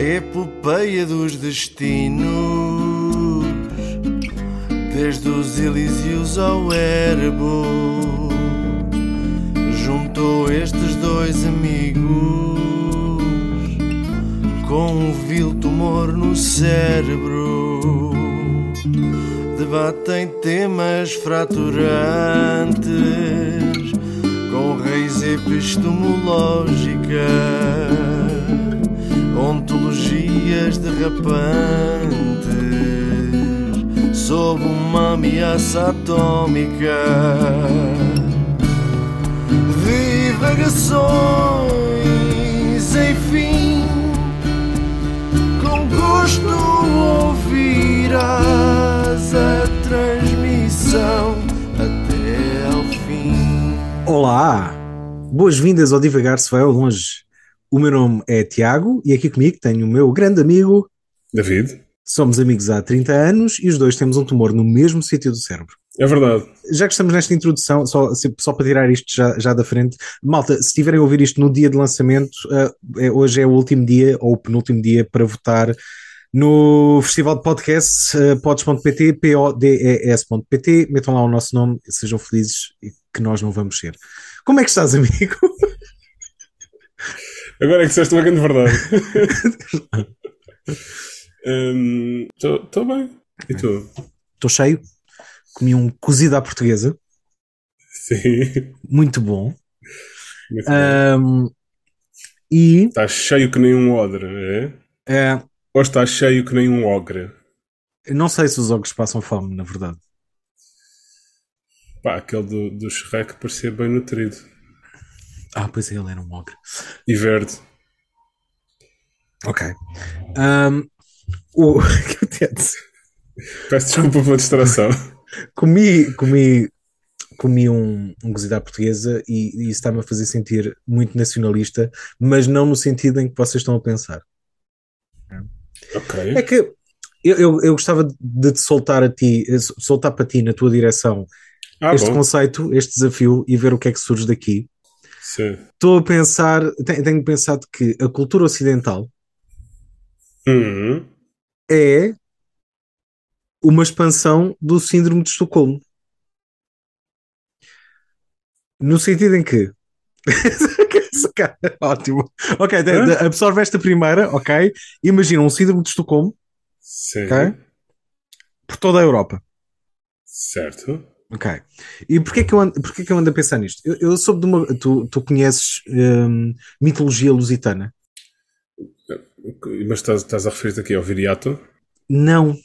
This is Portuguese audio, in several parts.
epopeia dos destinos, desde os Elíseos ao Erebo, juntou estes dois amigos com um vil tumor no cérebro. Debatem temas fraturantes com raiz epistemológica, ontologias derrapantes sob uma ameaça atômica. Divagações, enfim, com gosto ouvirás a transmissão até ao fim. Olá, boas-vindas ao Divagar se vai ao longe. O meu nome é Tiago e aqui comigo tenho o meu grande amigo. David? Somos amigos há 30 anos e os dois temos um tumor no mesmo sítio do cérebro. É verdade. Já que estamos nesta introdução, só, só para tirar isto já, já da frente, malta, se estiverem a ouvir isto no dia de lançamento, uh, é, hoje é o último dia ou o penúltimo dia para votar no Festival de Podcasts, uh, pods.pt, P-O-D-E-S.pt. Metam lá o nosso nome, sejam felizes e que nós não vamos ser. Como é que estás, amigo? Agora é que disseste uma grande verdade. Estou um, bem. E tu? Estou cheio. Comi um cozido à portuguesa. Sim. Muito bom. Muito um, e. Estás cheio que nem um odre, é? É. Ou estás cheio que nem um ogre? Não sei se os ogres passam fome, na verdade. Pá, aquele do, do Shrek parecia bem nutrido. Ah, pois é, ele era um ogre. E verde. Ok. Um, o que eu tinha Peço desculpa pela distração. comi, comi, comi um, um cozido à portuguesa e, e isso está-me a fazer sentir muito nacionalista, mas não no sentido em que vocês estão a pensar. Ok. É que eu, eu, eu gostava de te soltar a ti, soltar para ti na tua direção Ah, este bom. conceito, este desafio e ver o que é que surge daqui. Estou a pensar, tenho, tenho pensado que a cultura ocidental Uhum. é uma expansão do síndrome de Estocolmo. No sentido em que. Ótimo. Ok, Hã? absorve esta primeira, ok? Imagina um síndrome de Estocolmo Sim. Ok. por toda a Europa. Certo. Ok. E porquê que eu ando, porquê que eu ando a pensar nisto? Eu, eu soube de uma. Tu, tu conheces hum, mitologia lusitana? Mas estás, estás a referir-te aqui ao Viriato? Não.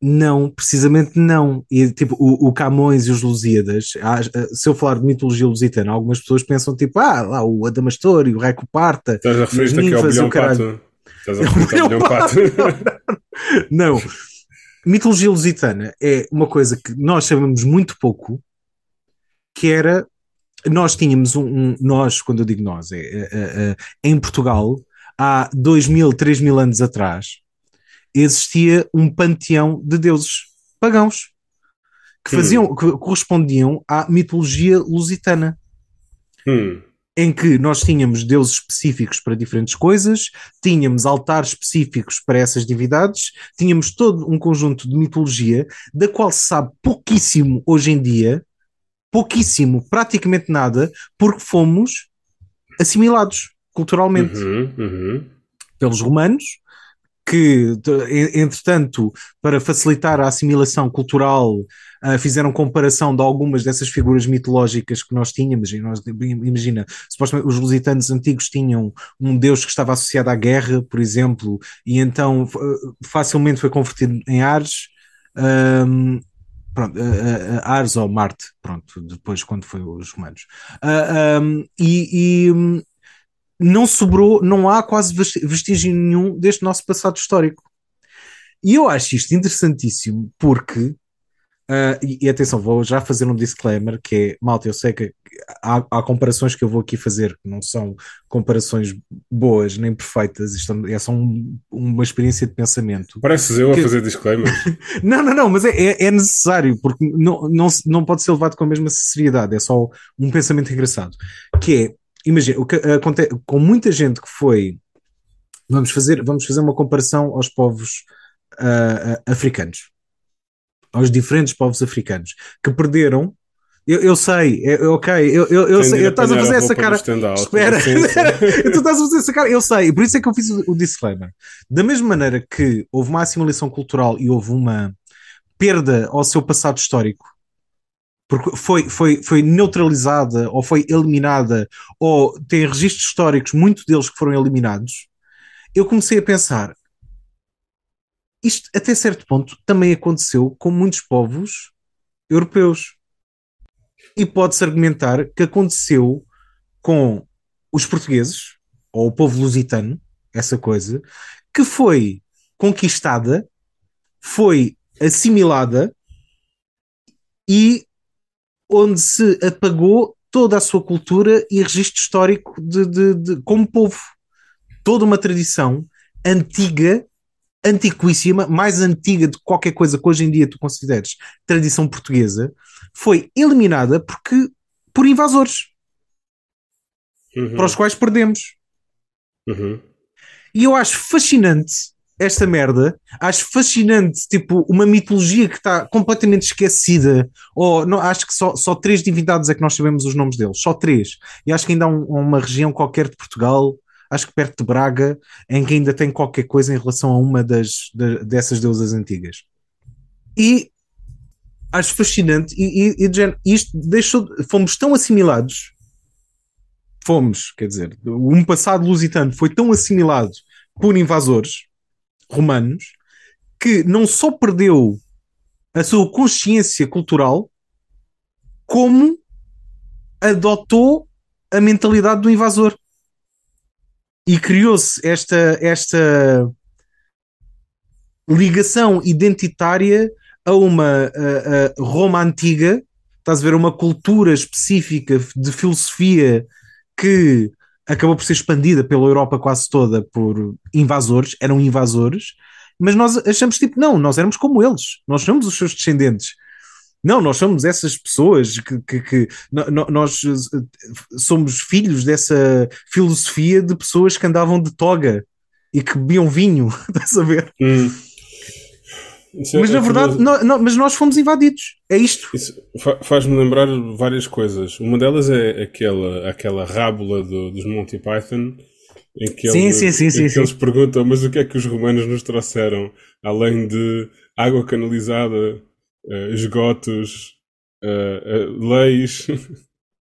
Não, precisamente não. E tipo, o, o Camões e os Lusíadas, há- se eu falar de mitologia lusitana, algumas pessoas pensam tipo, ah, lá o Adamastor e o Reco Parta. Estás a referir-te aqui ao Bilhão. Pato? Estás a referir-te ao Bilhão Pato? Não. Mitologia lusitana é uma coisa que nós sabemos muito pouco, que era. Nós tínhamos um. um- nós, quando eu digo nós, é, é, é, é, em Portugal, há dois mil, três mil anos atrás, existia um panteão de deuses pagãos que Hum. faziam, que correspondiam à mitologia lusitana. Hum. Em que nós tínhamos deuses específicos para diferentes coisas, tínhamos altares específicos para essas divindades, tínhamos todo um conjunto de mitologia da qual se sabe pouquíssimo hoje em dia, pouquíssimo, praticamente nada, porque fomos assimilados culturalmente Uhum. Uhum. pelos romanos, que, entretanto, para facilitar a assimilação cultural, ah, fizeram comparação de algumas dessas figuras mitológicas que nós tínhamos. E nós, imagina, supostamente os lusitanos antigos tinham um deus que estava associado à guerra, por exemplo, e então f- facilmente foi convertido em Ares. ahm, pronto, ah, ah, Ares ou Marte, pronto, depois quando foi os romanos. Ah, ahm, e- não sobrou, não há quase vestígio nenhum deste nosso passado histórico. E eu acho isto interessantíssimo porque, ah, e, e atenção, vou já fazer um disclaimer que é, malta, eu sei que há, há comparações que eu vou aqui fazer que não são comparações boas nem perfeitas, isto é só um- uma experiência de pensamento. Pareces eu a Que- fazer disclaimers. Não, não, não, mas é, é, é necessário, porque não, não, não pode ser levado com a mesma seriedade, é só um pensamento engraçado. Que é, imagina, o que acontece com muita gente que foi Vamos fazer, vamos fazer uma comparação aos povos uh, africanos, aos diferentes povos africanos que perderam. Eu, eu sei, eu, ok, eu, eu, eu sei, estás a fazer essa cara. Espera, tu estás a fazer essa cara, eu sei, por isso é que eu fiz o, o disclaimer. Da mesma maneira que houve uma assimilação cultural e houve uma perda ao seu passado histórico porque foi, foi, foi neutralizada ou foi eliminada, ou tem registros históricos, muitos deles que foram eliminados, eu comecei a pensar: isto até certo ponto também aconteceu com muitos povos europeus. E pode-se argumentar que aconteceu com os portugueses, ou o povo lusitano, essa coisa, que foi conquistada, foi assimilada e onde se apagou toda a sua cultura e registro histórico de, de, de, como povo. Toda uma tradição antiga, antiquíssima, mais antiga de qualquer coisa que hoje em dia tu consideres tradição portuguesa, foi eliminada porque por invasores uhum. para os quais perdemos. Uhum. E eu acho fascinante esta merda, acho fascinante, tipo, uma mitologia que está completamente esquecida, ou não, acho que só, só três divindades é que nós sabemos os nomes deles, só três, e acho que ainda há um, uma região qualquer de Portugal, acho que perto de Braga, em que ainda tem qualquer coisa em relação a uma das, de, dessas deusas antigas. E acho fascinante, e, e, e isto deixou, fomos tão assimilados, fomos, quer dizer, um passado lusitano foi tão assimilado por invasores, romanos que não só perdeu a sua consciência cultural, como adotou a mentalidade do invasor. E criou-se esta, esta ligação identitária a uma a, a Roma antiga, estás a ver, uma cultura específica de filosofia que acabou por ser expandida pela Europa quase toda por invasores, eram invasores, mas nós achamos tipo, não, nós éramos como eles, nós somos os seus descendentes. Não, nós somos essas pessoas que, que, que nós eh, somos filhos dessa filosofia de pessoas que andavam de toga e que bebiam vinho, estás a ver? Hum. É, mas na verdade, não, não, mas nós fomos invadidos. É isto. Isso faz-me lembrar várias coisas. Uma delas é aquela, aquela rábula do, dos Monty Python. Em que, sim, sim, sim, sim, que eles perguntam: mas o que é que os romanos nos trouxeram? Além de água canalizada, uh, esgotos, uh, uh, leis.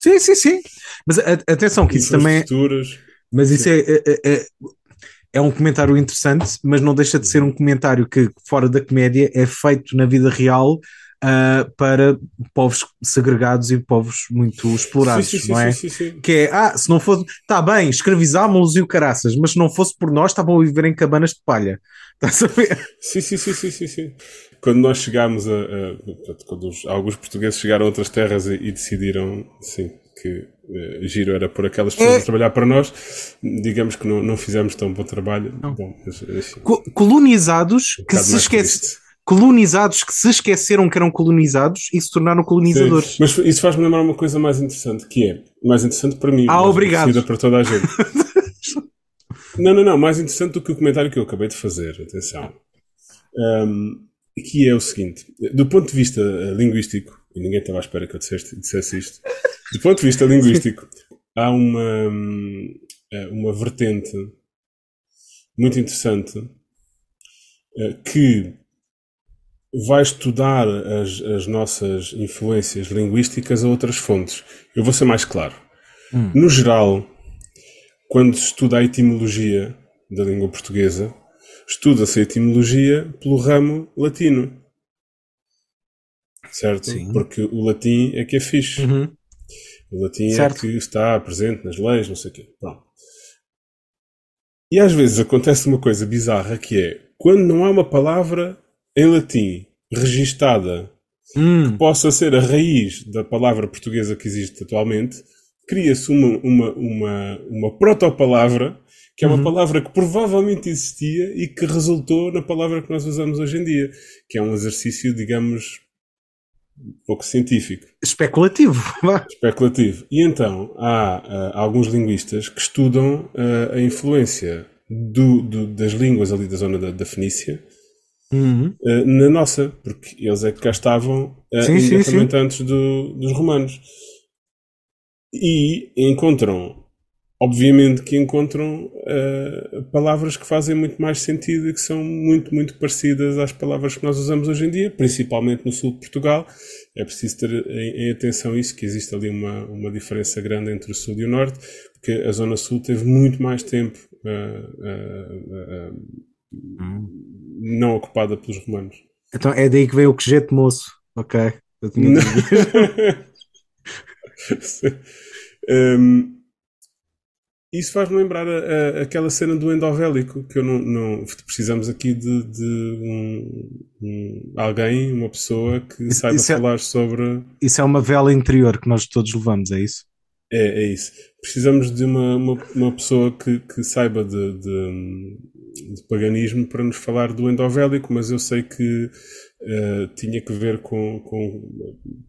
Sim, sim, sim. Mas atenção, que isso também. É mas isso é, é, é, é um comentário interessante, mas não deixa de ser um comentário que, fora da comédia, é feito na vida real uh, para povos segregados e povos muito explorados, sim, sim, não é? Sim, que é, ah, se não fosse, está bem, escravizámos-los e o caraças, mas se não fosse por nós, estavam a viver em cabanas de palha. Estás a ver? Sim, sim, sim, sim, sim, sim. Quando nós chegámos a, a quando alguns portugueses chegaram a outras terras e, e decidiram, sim, que uh, giro era por aquelas pessoas é... a trabalhar para nós, digamos que não, não fizemos tão bom trabalho. Bom, assim, colonizados um que se esquecem. Colonizados que se esqueceram que eram colonizados e se tornaram colonizadores. Sim, mas isso faz-me lembrar uma coisa mais interessante, que é mais interessante para mim, ah, obrigado. para toda a gente. não, não, não, mais interessante do que o comentário que eu acabei de fazer, atenção. Um, que é o seguinte: do ponto de vista uh, linguístico, e ninguém estava à espera que eu dissesse, dissesse isto, do ponto de vista linguístico, há uma, eh, uma vertente muito interessante eh, que vai estudar as, as nossas influências linguísticas a outras fontes. Eu vou ser mais claro. Hum. No geral, quando se estuda a etimologia da língua portuguesa, estuda-se a etimologia pelo ramo latino. Certo? Sim. Porque o latim é que é fixe. Uhum. O latim é certo. é que está presente nas leis, não sei o quê. Pronto. E às vezes acontece uma coisa bizarra que é quando não há uma palavra em latim registada hum. que possa ser a raiz da palavra portuguesa que existe atualmente, cria-se uma, uma, uma, uma proto-palavra que é uma uhum. palavra que provavelmente existia e que resultou na palavra que nós usamos hoje em dia, que é um exercício, digamos, pouco científico. Especulativo. Especulativo. E então, há uh, alguns linguistas que estudam uh, a influência do, do, das línguas ali da zona da, da Fenícia Uhum. uh, na nossa, porque eles é que cá estavam Sim, sim, imediatamente antes do, dos romanos. E encontram, obviamente que encontram uh, palavras que fazem muito mais sentido e que são muito, muito parecidas às palavras que nós usamos hoje em dia, principalmente no sul de Portugal. É preciso ter em, em atenção isso, que existe ali uma, uma diferença grande entre o sul e o norte, porque a zona sul teve muito mais tempo não ocupada pelos romanos. Então é daí que veio o quejeito moço. Ok. Eu tinha um, isso faz-me lembrar a, a, aquela cena do endovélico, que eu não, não precisamos aqui de, de um, um, alguém, uma pessoa que Isso- saiba isso é- falar sobre. Isso é uma vela interior que nós todos levamos, é isso? É, é isso. Precisamos de uma, uma, uma pessoa que, que saiba de, de, de paganismo para nos falar do endovélico, mas eu sei que eh, tinha que ver com, com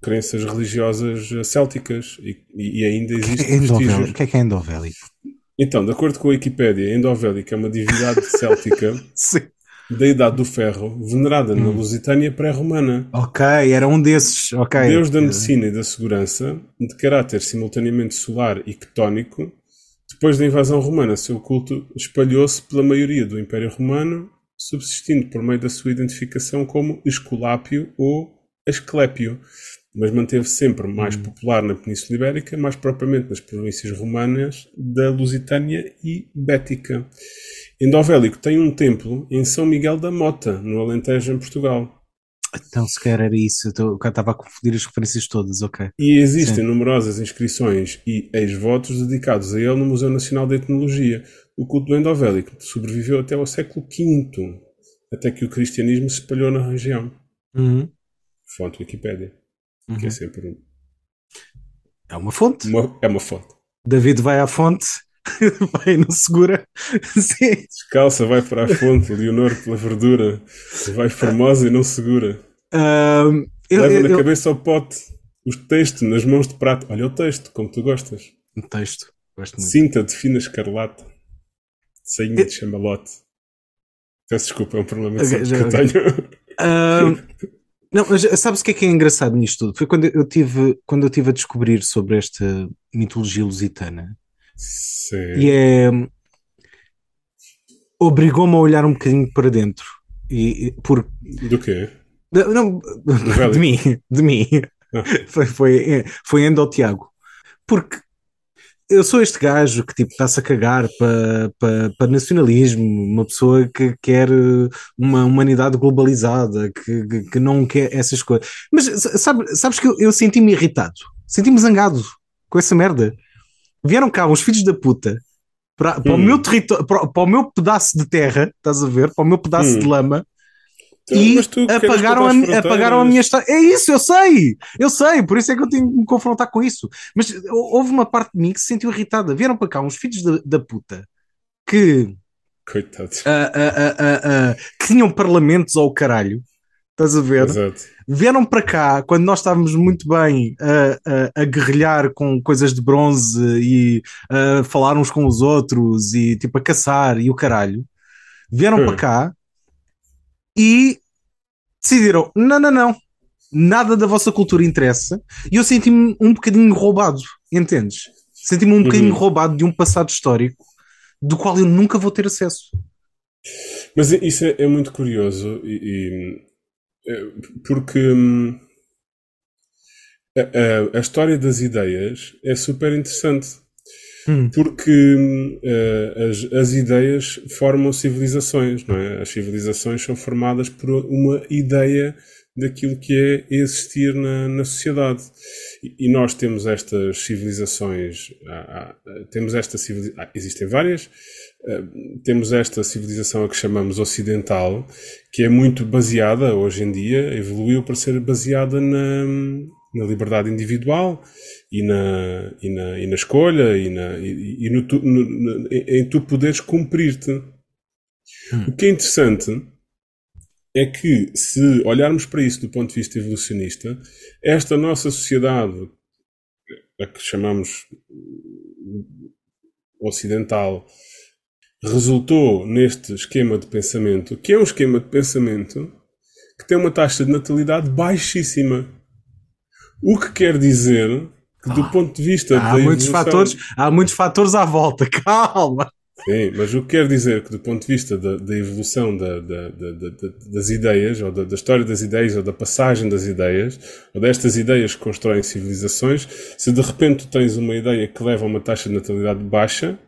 crenças religiosas eh, célticas e, e ainda existe Endovélico. vestígios. O que é que é endovélico? Então, de acordo com a Wikipédia, endovélica é uma divindade céltica da Idade do Ferro, venerada na Hum. Lusitânia pré-romana. Ok, era um desses. Ok. Deus da medicina e da segurança, de caráter simultaneamente solar e ctónico, depois da invasão romana, seu culto espalhou-se pela maioria do Império Romano, subsistindo por meio da sua identificação como Esculápio ou Asclépio, mas manteve sempre mais popular na Península Ibérica, mais propriamente nas províncias romanas da Lusitânia e Bética. Endovélico tem um templo em São Miguel da Mota, no Alentejo, em Portugal. Então, se calhar era isso. Eu estava a confundir as referências todas, ok. E existem numerosas inscrições e ex-votos dedicados a ele no Museu Nacional de Etnologia. O culto do endovélico sobreviveu até ao século V, até que o cristianismo se espalhou na região. Uhum. Fonte Wikipédia, que é sempre um- É uma fonte. uma, é uma fonte. David vai à fonte, vai e não segura. Sim. Descalça vai para a fonte, Leonor pela verdura, vai formosa e não segura. Eu, Leva eu- na eu- cabeça ao pote, os textos nas mãos de prato. Olha o texto, como tu gostas. Um texto. Gosto muito. Cinta de fina escarlata. Sainha Eu- de chamalote. Peço desculpa, é um problema Ok, que eu tenho. Ahm, não, mas sabes o que é que é engraçado nisto tudo? Foi quando eu tive, quando eu tive a descobrir sobre esta mitologia lusitana. Sim. E é. Obrigou-me a olhar um bocadinho para dentro. E, e- por, Do quê? de- não, de mim, de mim. Ah. Foi, foi, foi endo ao Tiago. Porque eu sou este gajo que tipo está-se a cagar para pa, pa nacionalismo, uma pessoa que quer eh, uma humanidade globalizada, que, que, que não quer essas coisas. Mas sabe, sabes que eu, eu senti-me irritado, senti-me zangado com essa merda. Vieram cá uns filhos da puta para, para o Hum. meu território, para, para o meu pedaço de terra, estás a ver? Para o meu pedaço Hum. de lama Então, e tu apagaram a, apagaram a minha história. É isso, eu sei, eu sei, por isso é que eu tenho que me confrontar com isso. Mas hou- houve uma parte de mim que se sentiu irritada. Vieram para cá uns filhos da, da puta que, Coitados. ah, ah, que tinham parlamentos ao caralho, estás a ver? Exato. Vieram para cá quando nós estávamos muito bem a, a, a guerrilhar com coisas de bronze e a falar uns com os outros e tipo a caçar e o caralho. Vieram Hum. para cá e decidiram: não, não, não, nada da vossa cultura interessa. E eu senti-me um bocadinho roubado, entendes? Senti-me um bocadinho Uhum. roubado de um passado histórico do qual eu nunca vou ter acesso. Mas isso é, é muito curioso e, e, é, porque hum, a, a- a história das ideias é super interessante Hum. porque eh, as, as ideias formam civilizações, não é? As civilizações são formadas por uma ideia daquilo que é existir na, na sociedade. E, e nós temos estas civilizações, temos esta civilização, existem várias, eh, temos esta civilização a que chamamos ocidental, que é muito baseada, hoje em dia, evoluiu para ser baseada na, na liberdade individual e na, e na, e na escolha e, na, e, e no tu, no- no- em tu poderes cumprir-te. O que é interessante é que, se olharmos para isso do ponto de vista evolucionista, esta nossa sociedade, a que chamamos ocidental, resultou neste esquema de pensamento, que é um esquema de pensamento que tem uma taxa de natalidade baixíssima. O que quer dizer do ah, ponto de vista há muitos evolução... fatores Há muitos fatores à volta, calma! Sim, mas o que quer dizer que, do ponto de vista da, da evolução da, da, das ideias, ou da, história das ideias, ou da passagem das ideias, ou destas ideias que constroem civilizações, se de repente tens uma ideia que leva a uma taxa de natalidade baixa,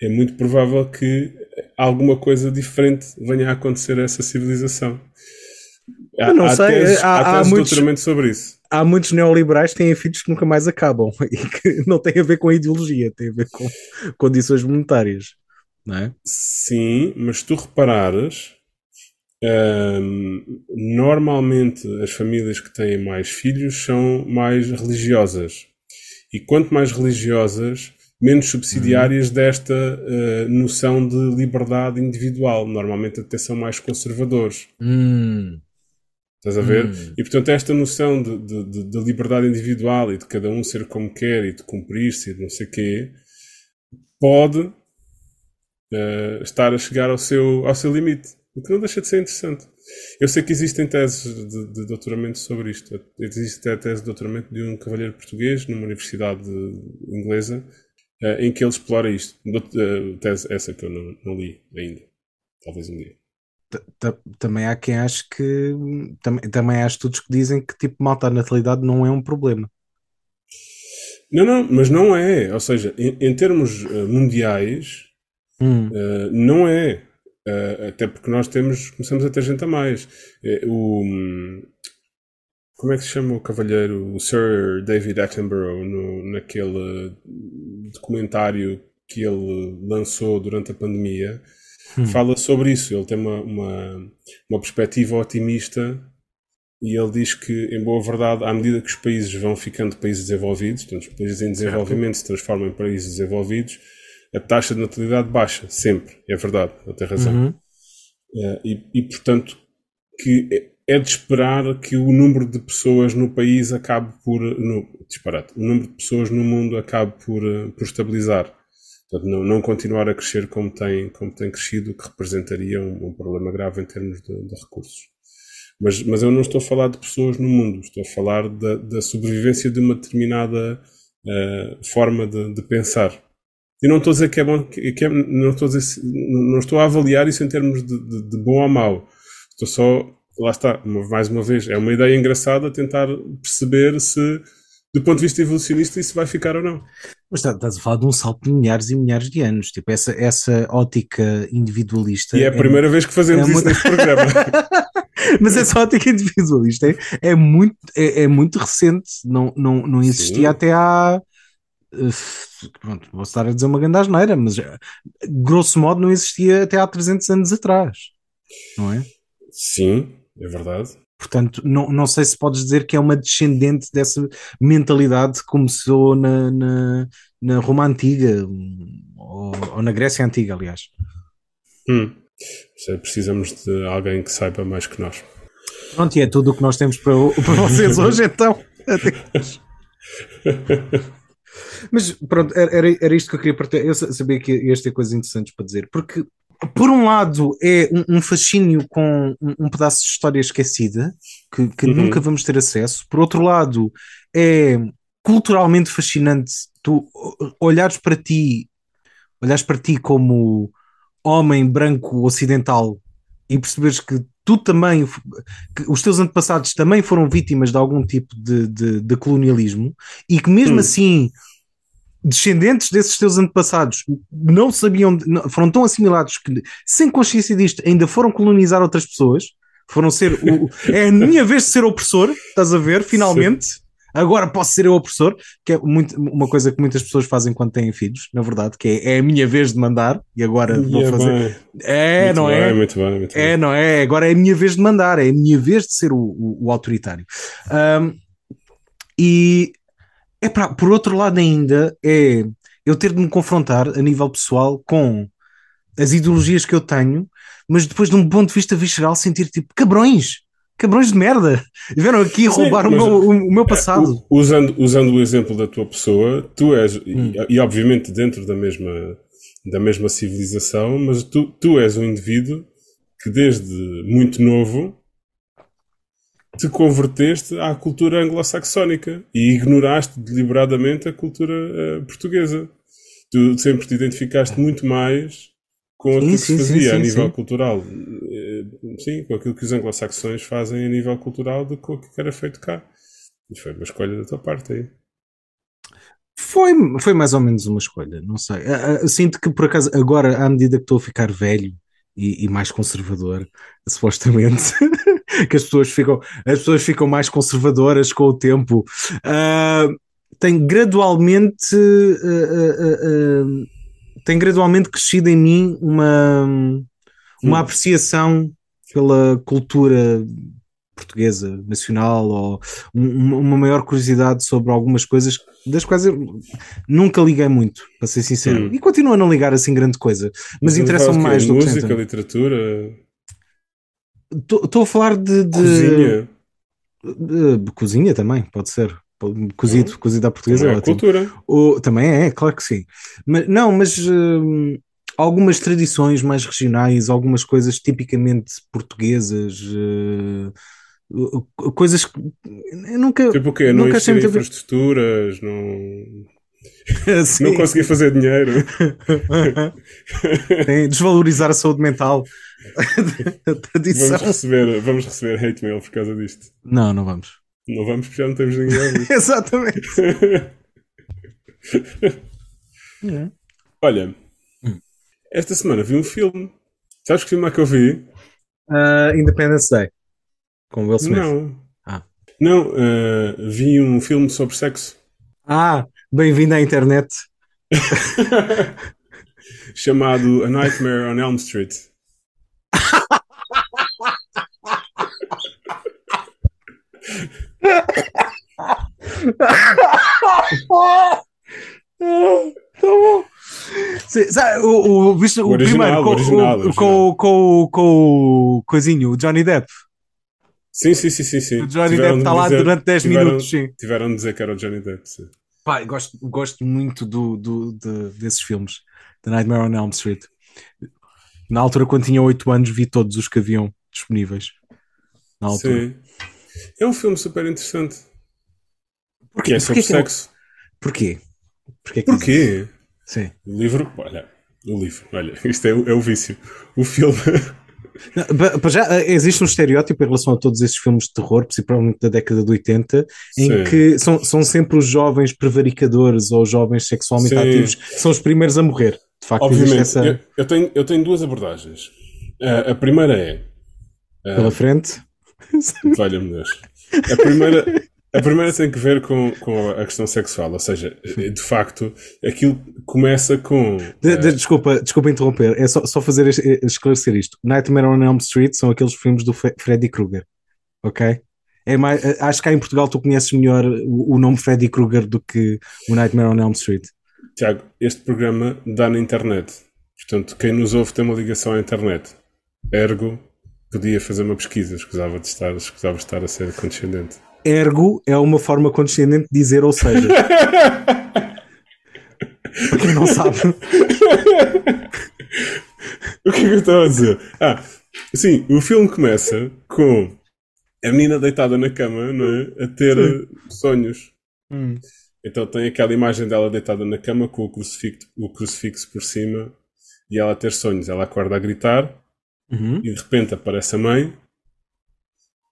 é muito provável que alguma coisa diferente venha a acontecer a essa civilização. Há, não sei, teses, há, há, há muitos, sobre isso. Há muitos neoliberais que têm filhos que nunca mais acabam e que não tem a ver com a ideologia, tem a ver com condições monetárias não é? Sim, mas se tu reparares, um, normalmente as famílias que têm mais filhos são mais religiosas. E quanto mais religiosas, menos subsidiárias uhum. desta uh, noção de liberdade individual. Normalmente até são mais conservadores. Uhum. Estás a ver? Uhum. E portanto, esta noção de, de, de, de, liberdade individual e de cada um ser como quer e de cumprir-se e de não sei o quê, pode uh, estar a chegar ao seu, ao seu limite. O que não deixa de ser interessante. Eu sei que existem teses de, de doutoramento sobre isto. Existe a tese de doutoramento de um cavalheiro português numa universidade inglesa uh, em que ele explora isto. Uh, tese essa que eu não, não li ainda. Talvez um dia. Também há quem ache que também, também há estudos que dizem que tipo malta natalidade não é um problema. Não, não, mas não é. Ou seja, em, em termos mundiais, Hum. Uh, não é. Uh, até porque nós temos, começamos a ter gente a mais. Eh, o, como é que se chama o cavalheiro? O Sir David Attenborough, no, naquele documentário que ele lançou durante a pandemia, hum. fala sobre isso. Ele tem uma, uma, uma perspectiva otimista e ele diz que, em boa verdade, à medida que os países vão ficando países desenvolvidos, portanto, os países em desenvolvimento se transformam em países desenvolvidos, a taxa de natalidade baixa, sempre, é verdade, ele tem razão. Uhum. Uh, e, e, portanto, que é, é de esperar que o número de pessoas no país acabe por. No, disparate, o número de pessoas no mundo acabe por, uh, por estabilizar. Portanto, não, não, continuar a crescer como tem, como tem crescido, que representaria um, um problema grave em termos de, de, recursos. Mas, mas eu não estou a falar de pessoas no mundo, estou a falar da, da sobrevivência de uma determinada uh, forma de, de pensar. E não estou a dizer que é bom, que é, não, estou a dizer, não estou a avaliar isso em termos de, de, de bom ou mau. Estou só, lá está, mais uma vez, é uma ideia engraçada tentar perceber se, do ponto de vista evolucionista, isso vai ficar ou não. Mas estás a falar de um salto de milhares e milhares de anos, tipo, essa, essa ótica individualista. E é a é primeira vez que fazemos é isso muito... neste programa. Mas essa ótica individualista é, é muito, é, é, muito recente, não, não, não existia Sim. até há pronto, vou estar a dizer uma grande asneira, mas grosso modo não existia até há 300 anos atrás, não é? Sim, é verdade. Portanto, não, não sei se podes dizer que é uma descendente dessa mentalidade que começou na, na, na Roma Antiga ou, ou, na Grécia Antiga, aliás. Hum. Precisamos de alguém que saiba mais que nós. Pronto, e é tudo o que nós temos para, para vocês hoje, então. Adeus. Mas pronto, era, era isto que eu queria partilhar. Eu sabia que ias ter coisas interessantes para dizer, porque por um lado é um, um fascínio com um, um, pedaço de história esquecida que, que uhum. nunca vamos ter acesso, por outro lado é culturalmente fascinante tu olhares para ti, olhares para ti como homem branco ocidental e perceberes que tu também, que os teus antepassados também foram vítimas de algum tipo de, de, de colonialismo e que mesmo hum. assim descendentes desses teus antepassados não sabiam, não, foram tão assimilados que, sem consciência disto, ainda foram colonizar outras pessoas, foram ser o, é a minha vez de ser opressor, estás a ver, finalmente. Sim. Agora posso ser eu opressor, que é muito, uma coisa que muitas pessoas fazem quando têm filhos, na verdade, que é, é a minha vez de mandar e agora vou é fazer. Bem. É, muito não bem, é? Muito bem, muito é, bem. não é? Agora é a minha vez de mandar, é a minha vez de ser o, o, o autoritário. Um, e é para, por outro lado, ainda é eu ter de me confrontar a nível pessoal com as ideologias que eu tenho, mas depois, de um ponto de vista visceral, sentir tipo cabrões, cabrões de merda, vieram aqui Sim, roubar o meu, o, o meu passado. Usando, usando o exemplo da tua pessoa, tu és, hum. e, e, obviamente dentro da mesma da mesma civilização, mas tu, tu és um indivíduo que desde muito novo te converteste à cultura anglo-saxónica e ignoraste deliberadamente a cultura uh, portuguesa. Tu sempre te identificaste muito mais com aquilo sim, que se fazia sim, sim, a nível cultural. Uh, sim, com aquilo que os anglo-saxões fazem a nível cultural do que o que era feito cá. Isso foi uma escolha da tua parte aí. Foi, foi mais ou menos uma escolha, não sei. Uh, sinto que por acaso, agora, à medida que estou a ficar velho e, e mais conservador, supostamente, que as pessoas ficam, as pessoas ficam mais conservadoras com o tempo. Uh, tem gradualmente uh, uh, tem gradualmente crescido em mim uma, uma apreciação pela cultura portuguesa, nacional, ou uma maior curiosidade sobre algumas coisas das quais eu nunca liguei muito, para ser sincero. Hum. E continuo a não ligar assim grande coisa, mas interessam-me mais do música, que Música, literatura. Estou a falar de, de... Cozinha. De, de, cozinha também, pode ser. Cozido, hum. cozido à portuguesa também é ótimo. cultura. O, também é, claro que sim. Mas, não, mas uh, algumas tradições mais regionais, algumas coisas tipicamente portuguesas. Uh, coisas que eu nunca. Tipo o quê? Não nunca existir infraestruturas, não. não consegui fazer dinheiro. Tem, desvalorizar a saúde mental. vamos, receber, vamos receber hate mail por causa disto. Não, não vamos. Não vamos porque já não temos ninguém. Exatamente. é. Olha, hum. esta semana vi um filme. Sabes que filme é que eu vi? Uh, Independence Day. Com Will Smith. Não. Ah. Não, uh, vi um filme sobre sexo. Ah, bem-vindo à internet. Chamado A Nightmare on Elm Street. Sim, sabe, o, o, o, o original, primeiro com, o, original, o, com, com, com o coisinho, o Johnny Depp. Sim, sim, sim, sim. sim. O Johnny Depp está lá dizer, durante 10 tiveram, minutos, sim. Tiveram de dizer que era o Johnny Depp, sim. Pá, gosto, gosto muito do, do, de, desses filmes. The Nightmare on Elm Street. Na altura, quando tinha 8 anos, vi todos os que haviam disponíveis. Na altura. Sim. É um filme super interessante. Porquê? É sobre Porquê sexo. Porquê? Porquê? Porquê? Sim. O livro, olha, o livro, olha, isto é, é o vício. O filme Não, já eh, existe um estereótipo em relação a todos esses filmes de terror, principalmente da década de 80, em Sim. que são, são sempre os jovens prevaricadores ou jovens sexualmente Sim. ativos que são os primeiros a morrer. De facto, Obviamente, essa... eu, eu, tenho, eu tenho duas abordagens. Uh, a primeira é. Pela frente? Valha-me Deus. A primeira, a primeira tem que ver com, com a questão sexual, ou seja, de facto, aquilo começa com. De, de, uh... desculpa, desculpa interromper, é só, só fazer esclarecer isto. Nightmare on Elm Street são aqueles filmes do Freddy Krueger, ok? É mais, eh, acho que cá em Portugal tu conheces melhor o, o nome Freddy Krueger do que o Nightmare on Elm Street. Tiago, este programa dá na internet. Portanto, quem nos ouve tem uma ligação à internet. Ergo, podia fazer uma pesquisa. Escusava de estar, escusava de estar a ser condescendente. Ergo é uma forma condescendente de dizer ou seja. Para quem não sabe. o que é que eu estava a dizer? Ah, sim, o filme começa com a menina deitada na cama, não é? A ter sim. sonhos. Hum. Então tem aquela imagem dela deitada na cama com o crucifixo, o crucifixo por cima e ela a ter sonhos. Ela acorda a gritar uhum. e de repente aparece a mãe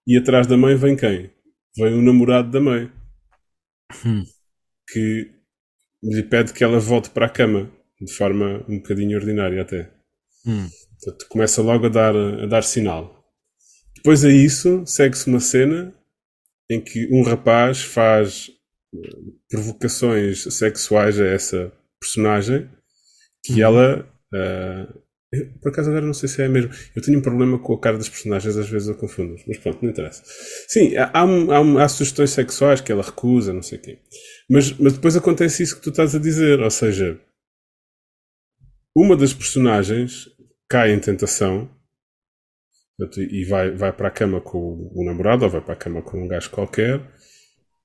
e atrás da mãe vem quem? Vem o namorado da mãe hum. que lhe pede que ela volte para a cama de forma um bocadinho ordinária até. Hum. Portanto, começa logo a dar, a dar sinal. Depois a isso segue-se uma cena em que um rapaz faz eh, provocações sexuais a essa personagem que hum. ela uh, por acaso agora não sei se é mesmo. Eu tenho um problema com a cara das personagens, às vezes eu confundo mas pronto, não interessa. Sim, há, há, há, sugestões sexuais que ela recusa, não sei o quê. Mas, mas depois acontece isso que tu estás a dizer, ou seja, uma das personagens cai em tentação e vai, vai para a cama com o, o namorado ou vai para a cama com um gajo qualquer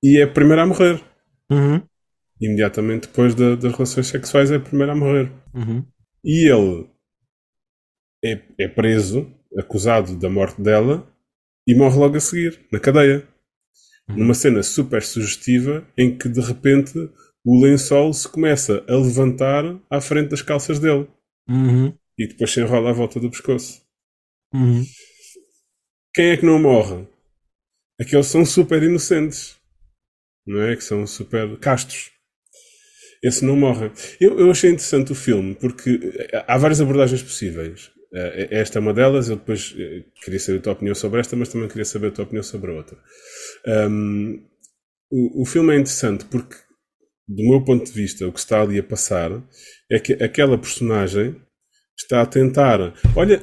e é a primeira a morrer. Uhum. Imediatamente depois das relações sexuais é a primeira a morrer. Uhum. E ele é, é preso, acusado da morte dela, e morre logo a seguir, na cadeia. Numa cena super sugestiva em que de repente o lençol se começa a levantar à frente das calças dele Uhum. e depois se enrola à volta do pescoço. Uhum. Quem é que não morre? Aqueles são super inocentes, não é? Que são super castos. Esse não morre. Eu, eu achei interessante o filme porque há várias abordagens possíveis. Eh, Esta é uma delas. Eu depois eh, queria saber a tua opinião sobre esta, mas também queria saber a tua opinião sobre a outra. Um, o, o filme é interessante porque, do meu ponto de vista, o que está ali a passar é que aquela personagem está a tentar. Olha,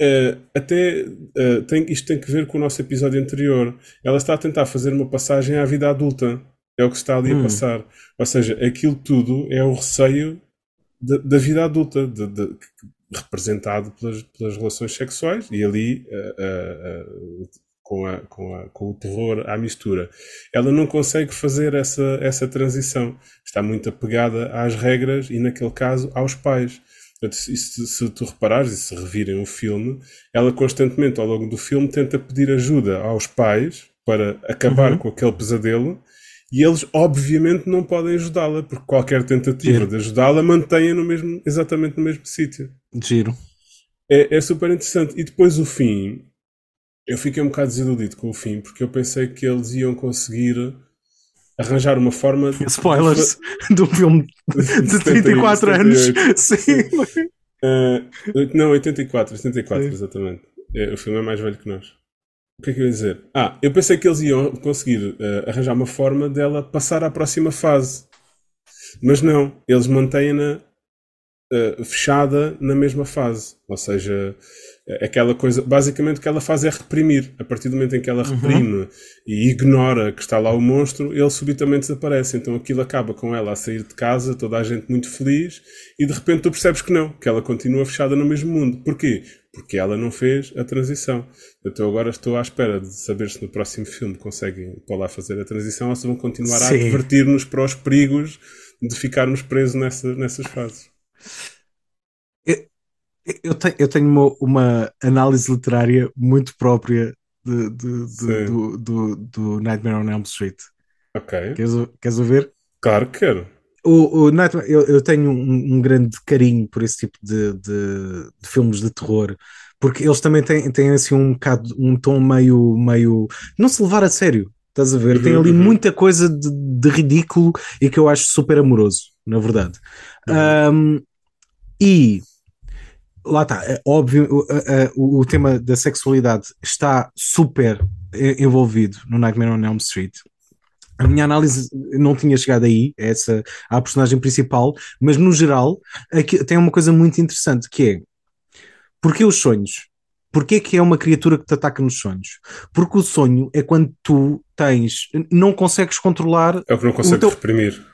eh, até eh, tem, isto tem que ver com o nosso episódio anterior. Ela está a tentar fazer uma passagem à vida adulta. É o que está ali a Hum. passar. Ou seja, aquilo tudo é o receio da, da vida adulta, de- de- representado pelas, pelas relações sexuais e ali eh, eh, com, a- com a- com o terror à mistura. Ela não consegue fazer essa, essa transição. Está muito apegada às regras e, naquele caso, aos pais. Portanto, se, se- tu reparares e se revirem o filme, ela constantemente ao longo do filme tenta pedir ajuda aos pais para acabar Uhum. com aquele pesadelo e eles obviamente não podem ajudá-la porque qualquer tentativa de ajudá-la mantém-a no mesmo, exatamente no mesmo sítio. Giro. É, é super interessante. E depois o fim, eu fiquei um bocado desiludido com o fim porque eu pensei que eles iam conseguir arranjar uma forma de Spoilers do filme de 34 anos. Sim. Oit- não, 84, 84, Sim. exatamente. É, o filme é mais velho que nós. O que é que eu ia dizer? Ah, eu pensei que eles iam conseguir ah, arranjar uma forma dela passar à próxima fase. Mas não, eles mantêm-na ah, fechada na mesma fase. Ou seja, é aquela coisa. Basicamente, o que ela faz é reprimir. A partir do momento em que ela reprime e ignora que está lá o monstro, ele subitamente desaparece. Então aquilo acaba com ela a sair de casa, toda a gente muito feliz, e de repente tu percebes que não, que ela continua fechada no mesmo mundo. Porquê? Porque ela não fez a transição. Então agora estou à espera de saber se no próximo filme conseguem pôr lá fazer a transição ou se vão continuar a Sim. advertir-nos para os perigos de ficarmos presos nessa, nessas fases. Eu tenho, eu tenho uma, uma análise literária muito própria de- de- de- do, do, do Nightmare on Elm Street. Ok. Queres, queres ouvir? Claro que quero. O, o Nightmare, eu, eu tenho um, um grande carinho por esse tipo de, de- de filmes de terror, porque eles também têm, têm assim um bocado, um tom meio, meio. Não se levar a sério, estás a ver? Tem Uhum, ali uhum. muita coisa de, de ridículo e que eu acho super amoroso, na verdade. Um, e lá está, é óbvio, o, o, o tema da sexualidade está super envolvido no Nightmare on Elm Street. A minha análise não tinha chegado aí, a essa, à personagem principal, mas no geral aqui, tem uma coisa muito interessante que é porque os sonhos? Porquê que é uma criatura que te ataca nos sonhos? Porque o sonho é quando tu tens, não consegues controlar É o que não consegue teu- reprimir.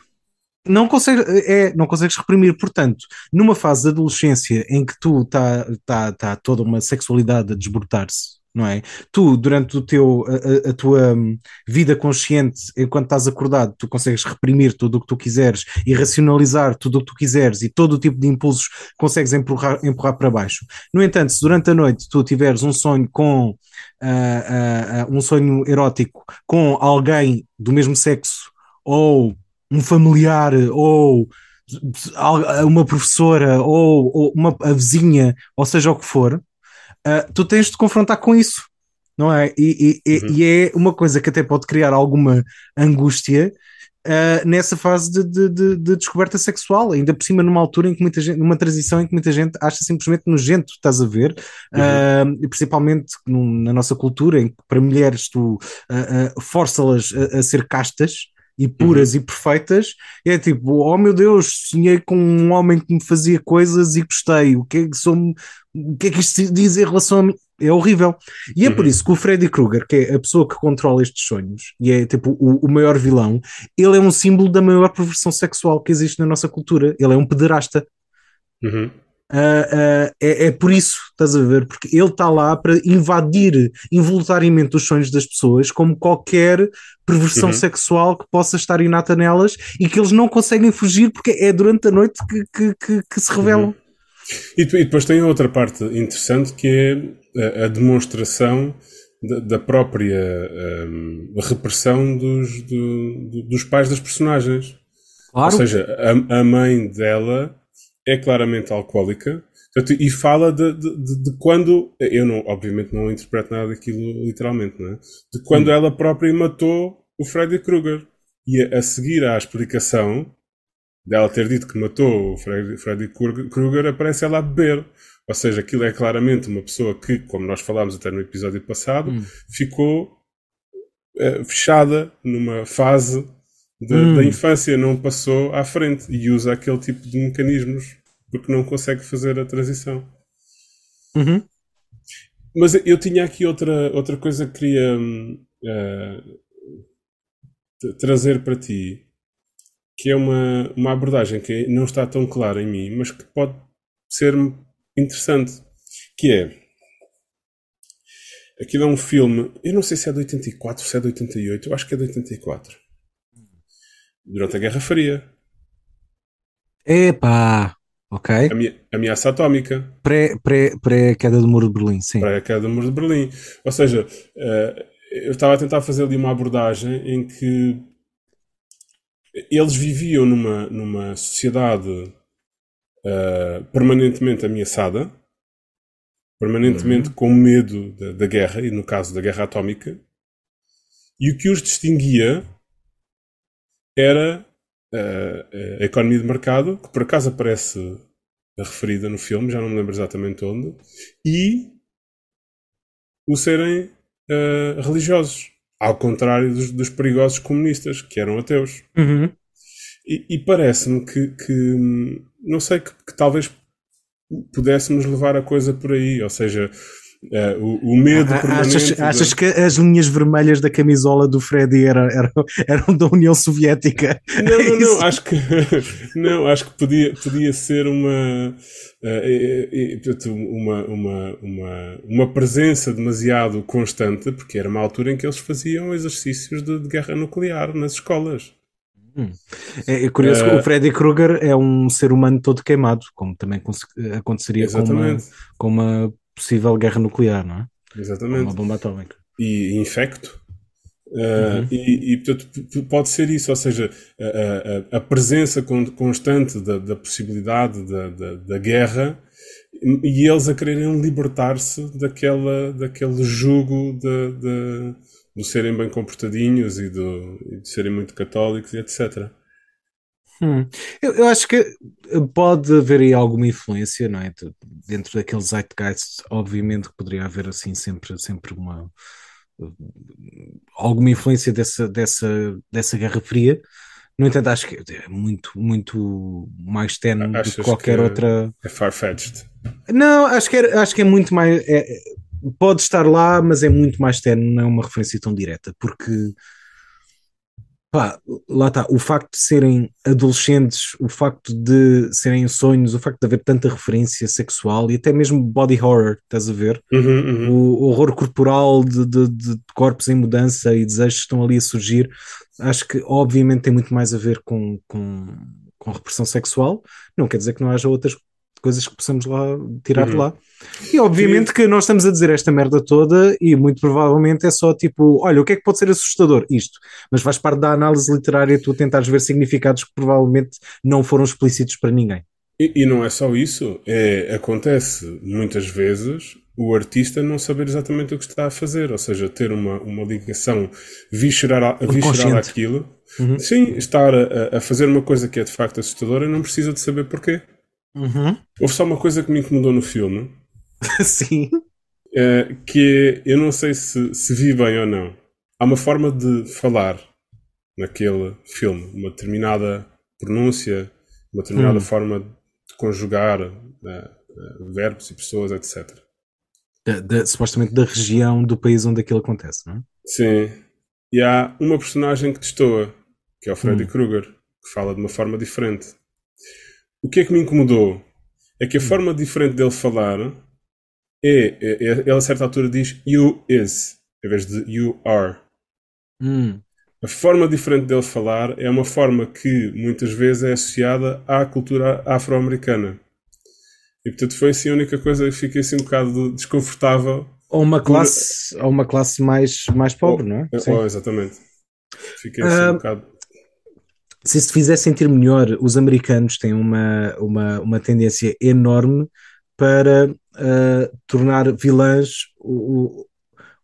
Não consegues, é, não consegues reprimir. Portanto, numa fase de adolescência em que tu está tá, tá toda uma sexualidade a desbordar-se, não é? Tu, durante o teu, a, a- tua hum, vida consciente, enquanto estás acordado, tu consegues reprimir tudo o que tu quiseres e racionalizar tudo o que tu quiseres e todo o tipo de impulsos consegues empurrar, empurrar para baixo. No entanto, se durante a noite tu tiveres um sonho com ah, ah, um sonho erótico com alguém do mesmo sexo ou um familiar ou al- uma professora ou, ou uma a vizinha, ou seja o que for, ah, tu tens de te confrontar com isso, não é? E, e- Uhum. e é uma coisa que até pode criar alguma angústia. ah, nessa fase de, de- de- de descoberta sexual, ainda por cima numa altura em que muita gente, numa transição em que muita gente acha simplesmente nojento, estás a ver? Ah, e principalmente num- na nossa cultura, em que para mulheres tu força-las a, a ser castas e puras e perfeitas, é tipo, oh meu Deus, sonhei com um homem que me fazia coisas e gostei, o que é que, sou, o que, é que isto diz em relação a mim? É horrível. E é por Uhum. isso que o Freddy Krueger, que é a pessoa que controla estes sonhos e é tipo o, o maior vilão, ele é um símbolo da maior perversão sexual que existe na nossa cultura. Ele é um pederasta. Uhum. Ah, ah, é, é por isso, estás a ver? Porque ele está lá para invadir involuntariamente os sonhos das pessoas, como qualquer perversão Uhum. sexual que possa estar inata nelas e que eles não conseguem fugir porque é durante a noite que, que, que, que se revelam. Uhum. E, e depois tem outra parte interessante que é a, a demonstração da, da própria um, repressão dos, do, dos pais das personagens. Claro. Ou seja, a, a, mãe dela é claramente alcoólica e fala de, de, de, quando. Eu, não, obviamente, não interpreto nada daquilo literalmente, não é? De quando hum. ela própria matou o Freddy Krueger. E a, a seguir à explicação dela ter dito que matou o Freddy, Freddy Krueger, aparece ela a beber. Ou seja, aquilo é claramente uma pessoa que, como nós falámos até no episódio passado, hum. ficou uh, fechada numa fase de, hum. da infância, não passou à frente e usa aquele tipo de mecanismos porque não consegue fazer a transição. Uhum. Mas eu tinha aqui outra, outra coisa que queria uh, trazer para ti, que é uma, uma abordagem que não está tão clara em mim, mas que pode ser interessante, que é aquilo é um filme, eu não sei se é de 84, se é de 88, eu acho que é de 84. Durante a Guerra Fria. Epá! Ok. Ameaça atómica. Pré-queda pré, pré do muro de Berlim, sim. Pré-queda do muro de Berlim. Ou seja, uh, eu estava a tentar fazer ali uma abordagem em que eles viviam numa, numa sociedade uh, permanentemente ameaçada, permanentemente uhum. com medo da, da, guerra, e no caso da guerra atómica, e o que os distinguia era uh, a economia de mercado, que por acaso aparece referida no filme, já não me lembro exatamente onde, e o serem uh, religiosos. Ao contrário dos, dos, perigosos comunistas, que eram ateus. Uhum. E, e parece-me que, que, não sei, que, que, talvez pudéssemos levar a coisa por aí. Ou seja, Uh, o, o, medo permanente. Achas, achas que as linhas vermelhas da camisola do Freddy eram, eram, eram da União Soviética? Não, não, não, acho que não, acho que podia, podia ser uma, uh, uma, uma, uma, uma presença demasiado constante, porque era uma altura em que eles faziam exercícios de, de guerra nuclear nas escolas. Hum. É, é, curioso uh, o Freddy Krueger é um ser humano todo queimado, como também aconteceria com uma, com uma possível guerra nuclear, não é? Exatamente. Uma bomba atómica. E infecto. Uh, uhum. e, e, portanto, pode ser isso, ou seja, a, a, a presença constante da, da possibilidade da, da, da, guerra e eles a quererem libertar-se daquela, daquele jugo de, de, de serem bem comportadinhos e, do, e de serem muito católicos e etc. Hum. Eu, eu, acho que pode haver aí alguma influência, não é? Dentro daqueles zeitgeist, obviamente que poderia haver assim sempre, sempre uma alguma influência dessa, dessa, dessa Guerra Fria. No entanto, acho que é muito, muito mais tenue do que qualquer que outra. É far-fetched. Não, acho que é, acho que é muito mais. É, pode estar lá, mas é muito mais tenue, não é uma referência tão direta, porque Pá, lá está, o facto de serem adolescentes, o facto de serem sonhos, o facto de haver tanta referência sexual e até mesmo body horror, estás a ver? Uhum, uhum. O horror corporal de, de, de, corpos em mudança e desejos que estão ali a surgir, acho que obviamente tem muito mais a ver com, com, com repressão sexual. Não quer dizer que não haja outras coisas que possamos lá tirar uhum. de lá. E obviamente que nós estamos a dizer esta merda toda e muito provavelmente é só tipo, olha, o que é que pode ser assustador? Isto. Mas faz parte da análise literária tu tentares ver significados que provavelmente não foram explícitos para ninguém. E, e não é só isso, é, acontece muitas vezes o artista não saber exatamente o que está a fazer, ou seja, ter uma, uma ligação visceral, visceral àquilo. Uhum. Sim, estar a, a fazer uma coisa que é de facto assustadora não precisa de saber porquê. Uhum. Houve só uma coisa que me incomodou no filme. Sim. É, que eu não sei se, se vi bem ou não. Há uma forma de falar naquele filme, uma determinada pronúncia, uma determinada hum. forma de conjugar uh, verbos e pessoas, etc. Da, da, supostamente da região do país onde aquilo acontece, não é? Sim. E há uma personagem que destoa, que é o Freddy hum. Krueger, que fala de uma forma diferente. O que é que me incomodou? É que a hum. forma diferente dele falar é, é, é, ele a certa altura diz you is, em vez de you are. Hum. A forma diferente dele falar é uma forma que muitas vezes é associada à cultura afro-americana. E portanto foi assim a única coisa que fiquei assim um bocado desconfortável. Ou uma classe, por... ou uma classe mais, mais pobre, ou, não é? Ou, exatamente. Fiquei assim uh, um bocado. Se te fizer sentir melhor, os americanos têm uma, uma, uma tendência enorme para uh, tornar vilãs o,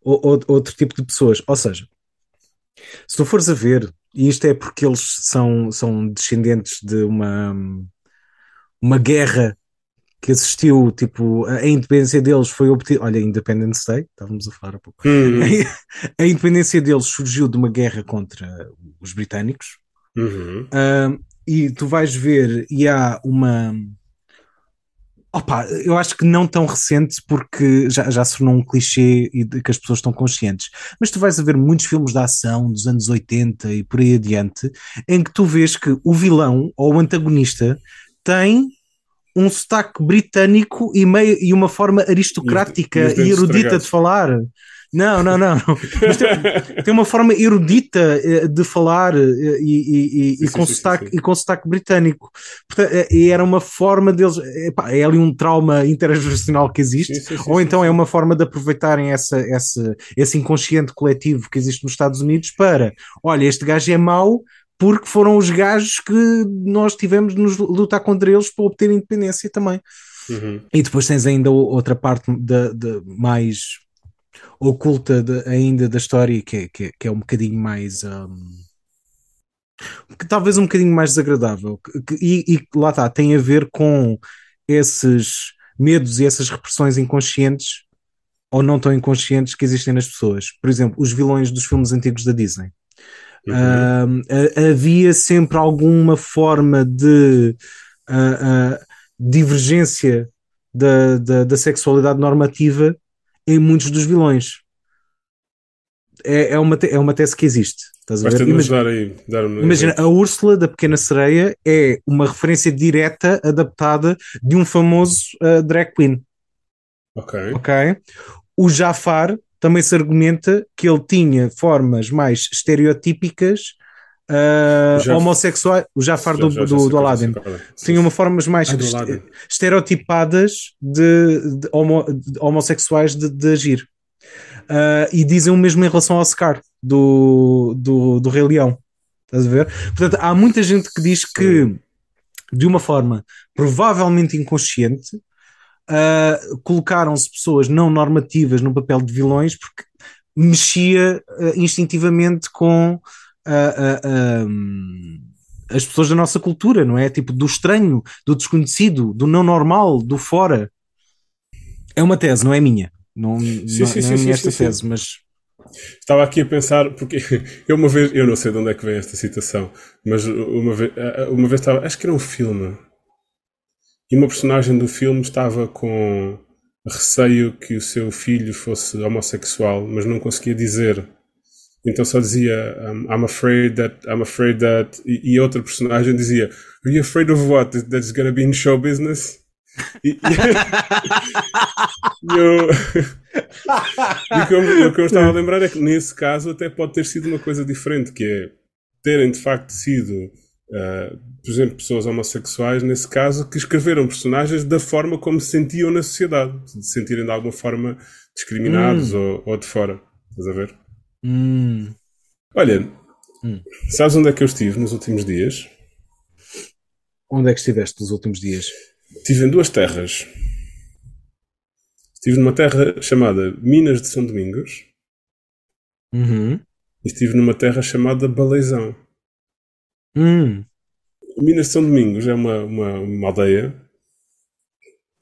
o, o, outro tipo de pessoas. Ou seja, se tu fores a ver, e isto é porque eles são, são descendentes de uma, uma guerra que assistiu, tipo, a independência deles foi obtida. Olha, Independence Day, estávamos a falar há pouco. Uhum. A independência deles surgiu de uma guerra contra os britânicos. Uhum. Uh, e tu vais ver, e há uma. Opa, eu acho que não tão recente, porque já, já se tornou um clichê e que as pessoas estão conscientes. Mas tu vais a ver muitos filmes de ação dos anos 80 e por aí adiante, em que tu vês que o vilão ou o antagonista tem um sotaque britânico e, meio, e uma forma aristocrática e, e erudita de falar. Não, não, não. Tem, tem, uma forma erudita eh, de falar eh, e, e, e, sim, com, sim, sotaque, sim, e com sotaque britânico. Portanto, eh, e era uma forma deles. Epá, é ali um trauma intergeracional que existe, ou então é uma forma de aproveitarem essa, essa, esse inconsciente coletivo que existe nos Estados Unidos para: olha, este gajo é mau, porque foram os gajos que nós tivemos de nos lutar contra eles para obter independência também. Uhum. E depois tens ainda outra parte de, de mais oculta de, ainda da história que é, que é, que é um bocadinho mais. Um, que talvez um bocadinho mais desagradável. E, e lá está, tem a ver com esses medos e essas repressões inconscientes ou não tão inconscientes que existem nas pessoas. Por exemplo, os vilões dos filmes antigos da Disney. Uhum. Uh, havia sempre alguma forma de uh, uh, divergência da, da, da, sexualidade normativa em muitos dos vilões. É, é, uma, é uma tese que existe. Estás a ver? Imagina, aí, imagina a Úrsula da Pequena Sereia é uma referência direta adaptada de um famoso drag queen. Ok. Ok. O Jafar também se argumenta que ele tinha formas mais estereotípicas uh, Jaf... homossexuais. O Jafar do, já, já do, do Aladdin tinha uma formas mais ah, estereotipadas de, de, homo, de homossexuais de, de agir. Uh, e dizem o mesmo em relação ao Scar do, do, do Rei Leão. Estás a ver? Portanto, há muita gente que diz que, de uma forma provavelmente inconsciente, uh, colocaram-se pessoas não normativas no papel de vilões porque mexia instintivamente com uh, um, as pessoas da nossa cultura, não é? Tipo, do estranho, do desconhecido, do não normal, do fora. É uma tese, não é minha. Não, sim, não, sim, não é sim, esta tese, mas Estava aqui a pensar, porque eu uma vez, eu não sei de onde é que vem esta citação, mas uma vez, uma vez estava, acho que era um filme, e uma personagem do filme estava com receio que o seu filho fosse homossexual, mas não conseguia dizer. Então só dizia I'm afraid that I'm afraid that e, e outra personagem dizia Are you afraid of what? That's gonna be in show business? E, e, eu, e o, que eu, o que eu estava a lembrar é que nesse caso até pode ter sido uma coisa diferente, que é terem de facto sido Uh, por exemplo, pessoas homossexuais, nesse caso, que escreveram personagens da forma como se sentiam na sociedade, de se sentirem de alguma forma discriminados hum. ou, ou, de fora. Estás a ver? Hum. Olha, hum. sabes onde é que eu estive nos últimos dias? Onde é que estiveste nos últimos dias? Estive em duas terras. Estive numa terra chamada Minas de São Domingos uhum. e estive numa terra chamada Baleizão. Hum. Minas de São Domingos é uma, uma, uma aldeia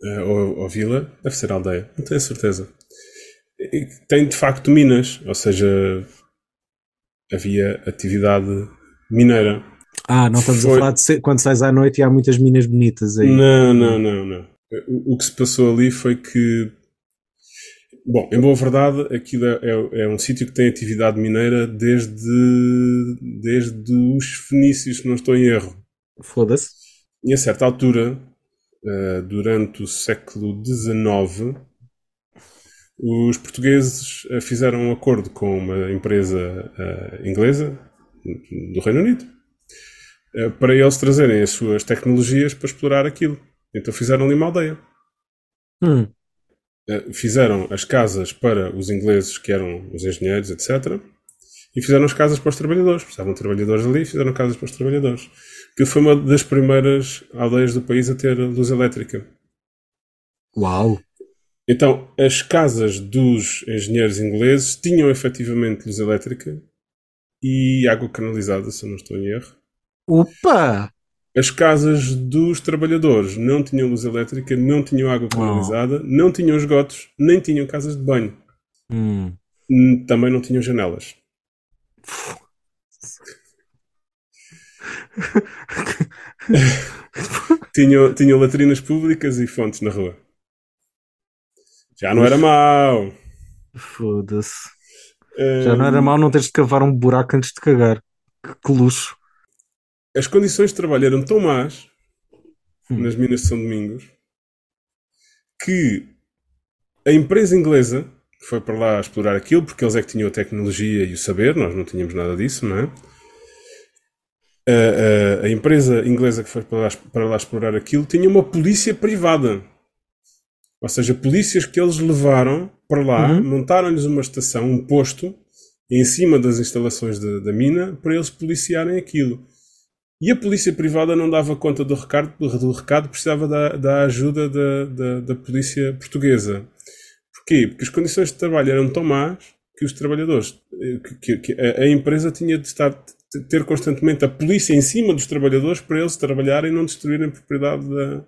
uh, ou, ou, vila, deve ser aldeia, não tenho certeza. Tem de facto minas, ou seja, havia atividade mineira. Ah, não estamos Foi... a falar de quando sais à noite e há muitas minas bonitas aí. Não, não, não, não. O, o que se passou ali foi que Bom, em boa verdade, aquilo é, é, é um sítio que tem atividade mineira desde, desde os fenícios, se não estou em erro. Foda-se. E a certa altura, uh, durante o século XIX, os portugueses uh, fizeram um acordo com uma empresa uh, inglesa do Reino Unido para eles trazerem as suas tecnologias para explorar aquilo. Então fizeram ali uma aldeia. Hum. Uh, fizeram as casas para os ingleses, que eram os engenheiros, etc. E fizeram as casas para os trabalhadores. Precisavam de trabalhadores ali, fizeram casas para os trabalhadores. Que foi uma das primeiras aldeias do país a ter luz elétrica. Uau! Então, as casas dos engenheiros ingleses tinham efetivamente luz elétrica e água canalizada, se eu não estou em erro. Opa! As casas dos trabalhadores não tinham luz elétrica, não tinham água canalizada, oh. não tinham esgotos, nem tinham casas de banho. Hum. Também não tinham janelas. tinham, tinham latrinas públicas e fontes na rua. Já não era mau. Foda-se. Já não era mau não teres de cavar um buraco antes de cagar. Que, que luxo. As condições de trabalho eram tão más hum. nas minas de São Domingos que a empresa inglesa que foi para lá explorar aquilo, porque eles é que tinham a tecnologia e o saber, nós não tínhamos nada disso, não é? A, a, a empresa inglesa que foi para lá, para lá explorar aquilo tinha uma polícia privada. Ou seja, polícias que eles levaram para lá, uhum. montaram-lhes uma estação, um posto, em cima das instalações de, da mina, para eles policiarem aquilo. E a polícia privada não dava conta do recado, do recado precisava da, da ajuda da, da, da polícia portuguesa. Porquê? Porque as condições de trabalho eram tão más que os trabalhadores, eh, que, que, a, empresa tinha de estar ter constantemente a polícia em cima dos trabalhadores para eles trabalharem e não destruírem a propriedade da,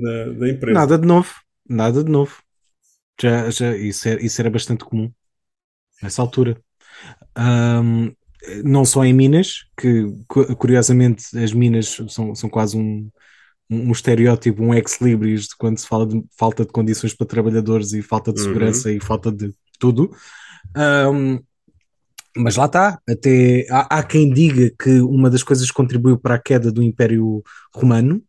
da, da, empresa. Nada de novo, nada de novo. Já, já, isso, era, isso era bastante comum nessa altura. Um, não só em Minas, que curiosamente as Minas são, são quase um, um estereótipo, um ex-libris de quando se fala de falta de condições para trabalhadores e falta de uhum. segurança uhum. e falta de tudo. Um, mas lá está, até há, há, quem diga que uma das coisas que contribuiu para a queda do Império Romano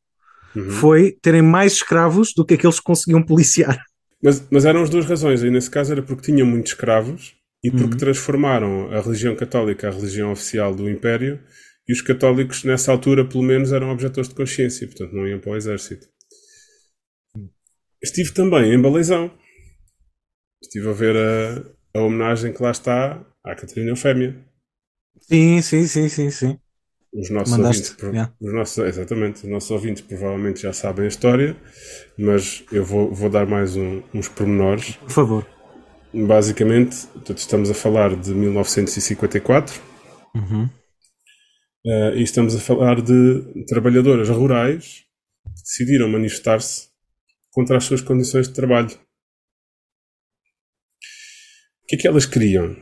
uhum. foi terem mais escravos do que aqueles que conseguiam policiar. Mas, mas eram as duas razões, e nesse caso era porque tinham muitos escravos e porque uhum. transformaram a religião católica a religião oficial do Império e os católicos, nessa altura, pelo menos, eram objetores de consciência, portanto não iam para o exército. Estive também em Baleizão. Estive a ver a, a homenagem que lá está à Catarina Eufémia. Sim, sim, sim, sim, sim. Os nossos, ouvintes, yeah. os nossos, exatamente, os nossos ouvintes provavelmente já sabem a história, mas eu vou, vou dar mais um, uns pormenores. Por favor. Basicamente, estamos a falar de 1954. Uhum. Uh, e estamos a falar de trabalhadoras rurais que decidiram manifestar-se contra as suas condições de trabalho. O que é que elas queriam?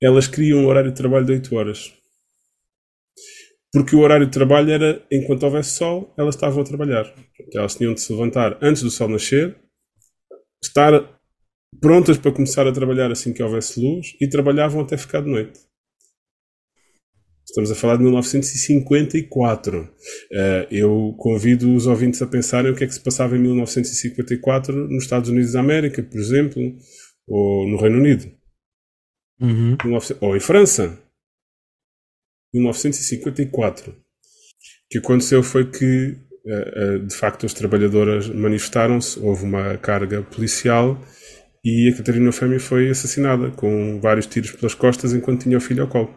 Elas queriam um horário de trabalho de 8 horas. Porque o horário de trabalho era, enquanto houvesse sol, elas estavam a trabalhar. Elas tinham de se levantar antes do sol nascer, estar prontas para começar a trabalhar assim que houvesse luz e trabalhavam até ficar de noite. Estamos a falar de 1954. Uh, eh, eu convido os ouvintes a pensarem o que é que se passava em 1954 nos Estados Unidos da América, por exemplo, ou no Reino Unido. Uhum. Ou em França. 1954. O que aconteceu foi que, uh, uh, de facto, as trabalhadoras manifestaram-se, houve uma carga policial e a Catarina Fêmea foi assassinada com vários tiros pelas costas enquanto tinha o filho ao colo.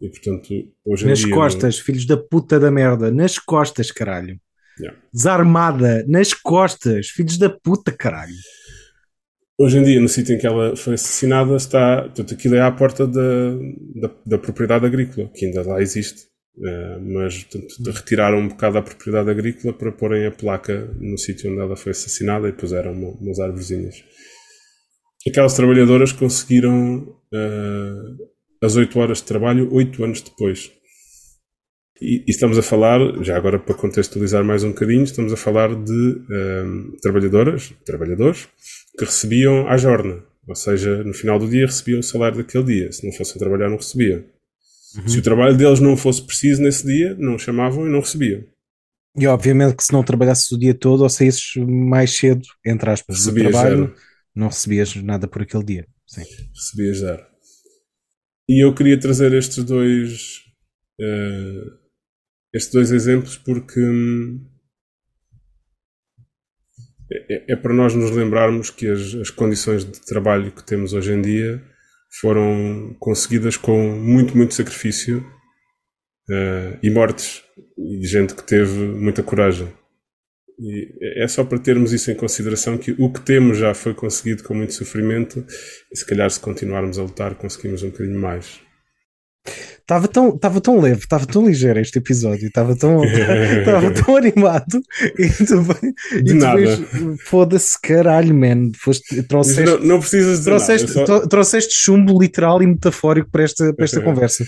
E portanto, hoje Nas dia, costas, não... filhos da puta da merda, nas costas, caralho. Yeah. Desarmada, nas costas, filhos da puta, caralho. Hoje em dia, no sítio em que ela foi assassinada, está. Portanto, aquilo é à porta da, da, da propriedade agrícola, que ainda lá existe. Uh, mas portanto, retiraram um bocado a propriedade agrícola para porem a placa no sítio onde ela foi assassinada e puseram umas árvorezinhas. Aquelas trabalhadoras conseguiram uh, as 8 horas de trabalho 8 anos depois. E, e, estamos a falar, já agora para contextualizar mais um bocadinho, estamos a falar de um, trabalhadoras, trabalhadores, que recebiam à jorna. Ou seja, no final do dia recebiam o salário daquele dia. Se não fossem trabalhar, não recebiam. Uhum. Se o trabalho deles não fosse preciso nesse dia, não chamavam e não recebiam. E obviamente que se não trabalhasses o dia todo ou saísses mais cedo, entre aspas, recebias do trabalho, zero. não recebias nada por aquele dia. Sim. Recebias zero. E eu queria trazer estes dois, uh, estes dois exemplos porque hum, é, é, para nós nos lembrarmos que as, as, condições de trabalho que temos hoje em dia foram conseguidas com muito, muito sacrifício uh, e mortes e gente que teve muita coragem. E é só para termos isso em consideração que o que temos já foi conseguido com muito sofrimento e se calhar se continuarmos a lutar conseguimos um bocadinho mais. Estava tão, estava tão leve, estava tão ligeiro este episódio, estava tão, estava tão animado e, tu, De e nada. foda-se caralho, man. Foste, trouxeste, não, não precisas dizer trouxeste, nada. Só... trouxeste chumbo literal e metafórico para esta, para esta conversa.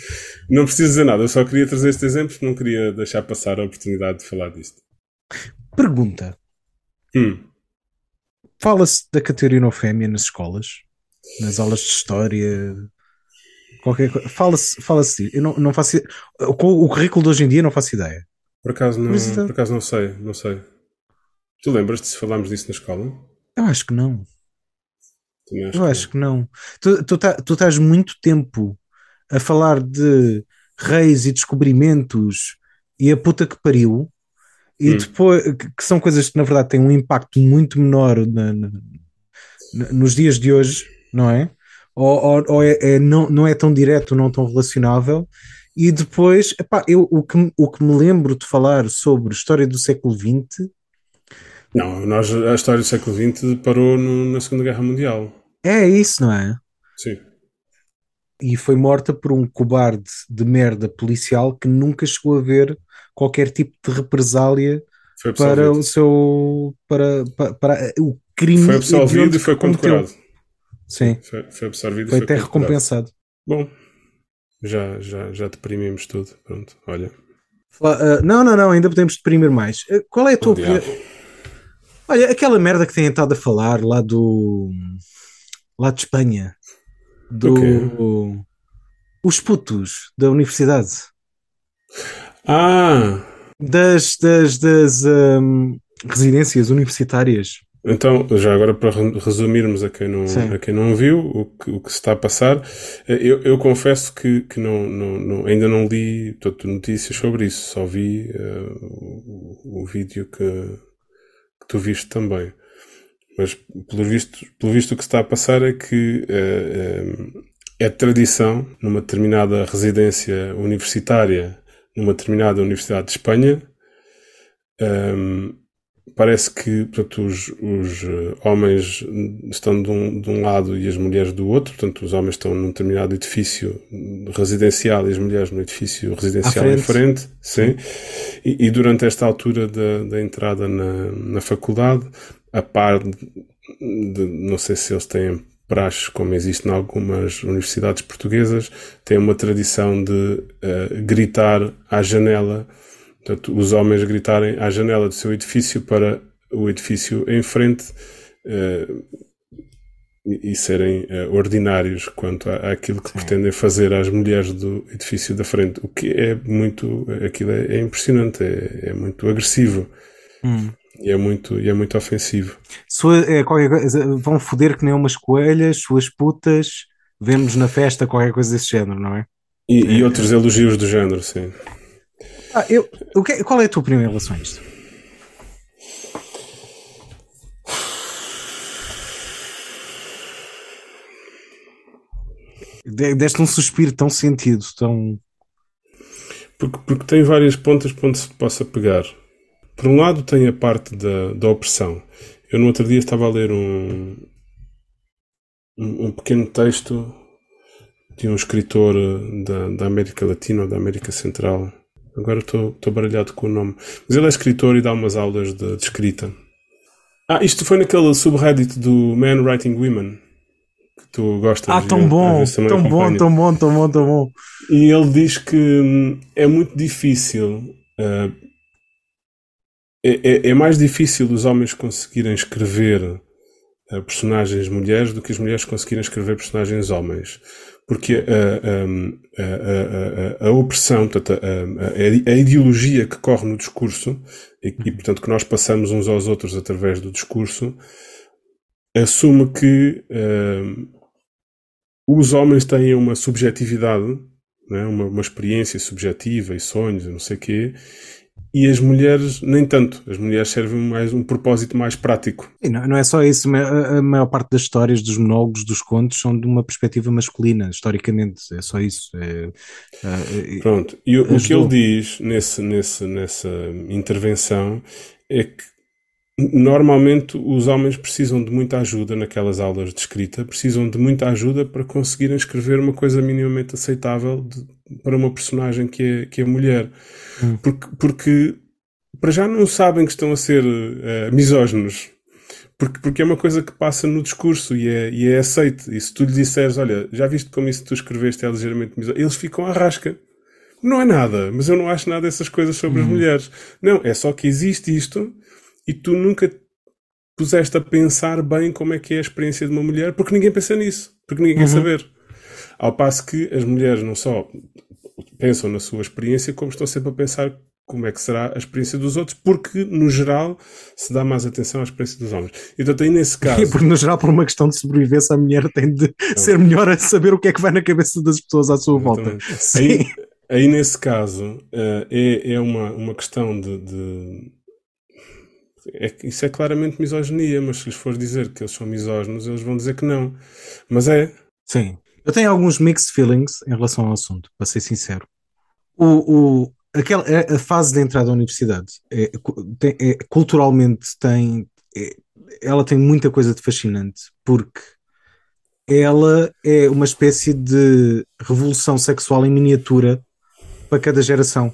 Não precisas dizer nada, eu só queria trazer este exemplo porque não queria deixar passar a oportunidade de falar disto. Pergunta: hum. Fala-se da cateorinofémia nas escolas, nas aulas de história, Qualquer coisa. Fala-se, fala-se. Eu não, não faço. Com o currículo de hoje em dia, não faço ideia. Por acaso não, Mas, por acaso não sei, não sei. Tu lembras-te se falámos disso na escola? Eu acho que não. Acho eu que acho que não. Tu, tu, tá, tu estás muito tempo a falar de reis e descobrimentos e a puta que pariu, e hum. depois que são coisas que na verdade têm um impacto muito menor na, na, nos dias de hoje, não é? Ou, ou, ou é, é, não, não é tão direto, não tão relacionável. E depois, epá, eu, o, que, o que me lembro de falar sobre história do século XX. Não, nós, a história do século XX parou no, na Segunda Guerra Mundial. É isso, não é? Sim. E foi morta por um cobarde de merda policial que nunca chegou a ver qualquer tipo de represália para o seu. para, para, para o crime. Foi absolvido e foi condecorado. Sim. Foi, foi absorvido foi, foi até recompensado. Bom, já, já, já deprimimos tudo. Pronto, olha. Uh, não, não, não, ainda podemos deprimir mais. Uh, qual é a tua opinião? Olha, aquela merda que têm estado a falar lá do. lá de Espanha. Do. Os putos da universidade. Ah! Das, das, das um, residências universitárias. Então, já agora para resumirmos a quem não, a quem não viu o que, o que se está a passar, eh, eu, eu confesso que, que não, não, não, ainda não li todas notícias sobre isso, só vi uh, o, o, vídeo que, que tu viste também. Mas, pelo visto, pelo visto, o que se está a passar é que uh, é tradição, numa determinada residência universitária, numa determinada Universidade de Espanha, um, parece que portanto, os, os eh, homens estão de um, de um, lado e as mulheres do outro, portanto, os homens estão num determinado edifício residencial e as mulheres no edifício residencial frente. em frente, sim. E, e, durante esta altura da, da entrada na, na faculdade, a par de, de, não sei se eles têm praxe, como existe em algumas universidades portuguesas, tem uma tradição de uh, gritar à janela Portanto, os homens gritarem à janela do seu edifício para o edifício em frente uh, e, e, serem uh, ordinários quanto à, àquilo que Sim. pretendem fazer às mulheres do edifício da frente. O que é muito. Aquilo é, é impressionante, é, é, muito agressivo. Hum. E é muito, e é muito ofensivo. Sua, é, coisa, vão foder que nem umas coelhas, suas putas, vemos na festa qualquer coisa desse género, não é? E, é, e outros elogios do género, sim. Ah, eu, o que, qual é a tua opinião em relação a isto? Deste um suspiro tão sentido, tão. Porque, porque tem várias pontas para onde se possa pegar. Por um lado, tem a parte da, da opressão. Eu no outro dia estava a ler um, um, um pequeno texto de um escritor da, da América Latina ou da América Central Agora estou baralhado com o nome. Mas ele é escritor e dá umas aulas de, de escrita. Ah, isto foi naquele subreddit do Men Writing Women. Que tu gostas Ah, tão bom, tão bom, tão bom, tão bom, tão bom. E ele diz que hum, é muito difícil. Uh, é, é, é, mais difícil os homens conseguirem escrever uh, personagens mulheres do que as mulheres conseguirem escrever personagens homens porque a, a, a, a opressão, portanto, a, ideologia que corre no discurso, e, e, portanto que nós passamos uns aos outros através do discurso, assume que os homens têm uma subjetividade, né, uma, uma experiência subjetiva e sonhos e não sei o quê, e as mulheres nem tanto. As mulheres servem mais um propósito mais prático. E não, não é só isso, a, maior parte das histórias, dos monólogos, dos contos são de uma perspectiva masculina, historicamente, é só isso. É, é, Pronto, e o, o que ele diz nesse, nesse, nessa intervenção é que Normalmente os homens precisam de muita ajuda naquelas aulas de escrita, precisam de muita ajuda para conseguirem escrever uma coisa minimamente aceitável de, para uma personagem que é, que é mulher. Hum. Porque, porque para já não sabem que estão a ser uh, misóginos. Porque, porque é uma coisa que passa no discurso e é, e é aceite. E se tu lhe disseres, olha, já viste como isso que tu escreveste é ligeiramente misógino, eles ficam à rasca. Não é nada, mas eu não acho nada dessas coisas sobre hum. as mulheres. Não, é só que existe isto e tu nunca puseste a pensar bem como é que é a experiência de uma mulher, porque ninguém pensa nisso, porque ninguém uhum. quer saber. Ao passo que as mulheres não só pensam na sua experiência, como estão sempre a pensar como é que será a experiência dos outros, porque no geral se dá mais atenção à experiência dos homens. Então tem nesse caso. porque no geral, por uma questão de sobrevivência, a mulher tem de então, ser melhor a saber o que é que vai na cabeça das pessoas à sua volta. Sim. Aí, aí, nesse caso, uh, é, é uma, uma questão de, de é, isso é claramente misoginia, mas se lhes for dizer que eles são misóginos, eles vão dizer que não. Mas é. Sim. Eu tenho alguns mixed feelings em relação ao assunto, para ser sincero. O, o, aquela, a fase de entrada à universidade é, tem, é, culturalmente tem. É, ela tem muita coisa de fascinante, porque ela é uma espécie de revolução sexual em miniatura para cada geração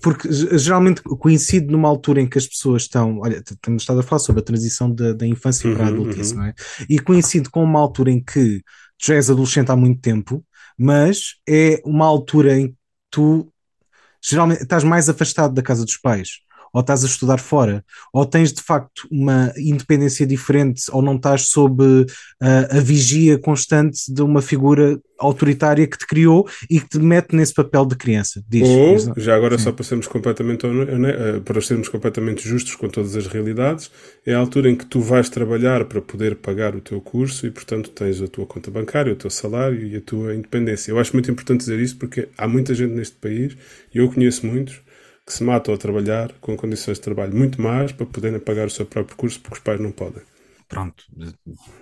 porque geralmente coincide numa altura em que as pessoas estão, olha, temos estado a falar sobre a transição da, da infância uhum, para a uhum, adultice, uhum. não é? E coincide com uma altura em que tu já és adolescente há muito tempo, mas é uma altura em que tu geralmente estás mais afastado da casa dos pais ou estás a estudar fora, ou tens de facto uma independência diferente, ou não estás sob uh, a vigia constante de uma figura autoritária que te criou e que te mete nesse papel de criança. Diz, ou, já agora Sim. só para sermos completamente eh, para sermos completamente justos com todas as realidades, é a altura em que tu vais trabalhar para poder pagar o teu curso e, portanto, tens a tua conta bancária, o teu salário e a tua independência. Eu acho muito importante dizer isso porque há muita gente neste país, e eu conheço muitos, que se matam a trabalhar com condições de trabalho muito más para poderem pagar o seu próprio curso porque os pais não podem. Pronto,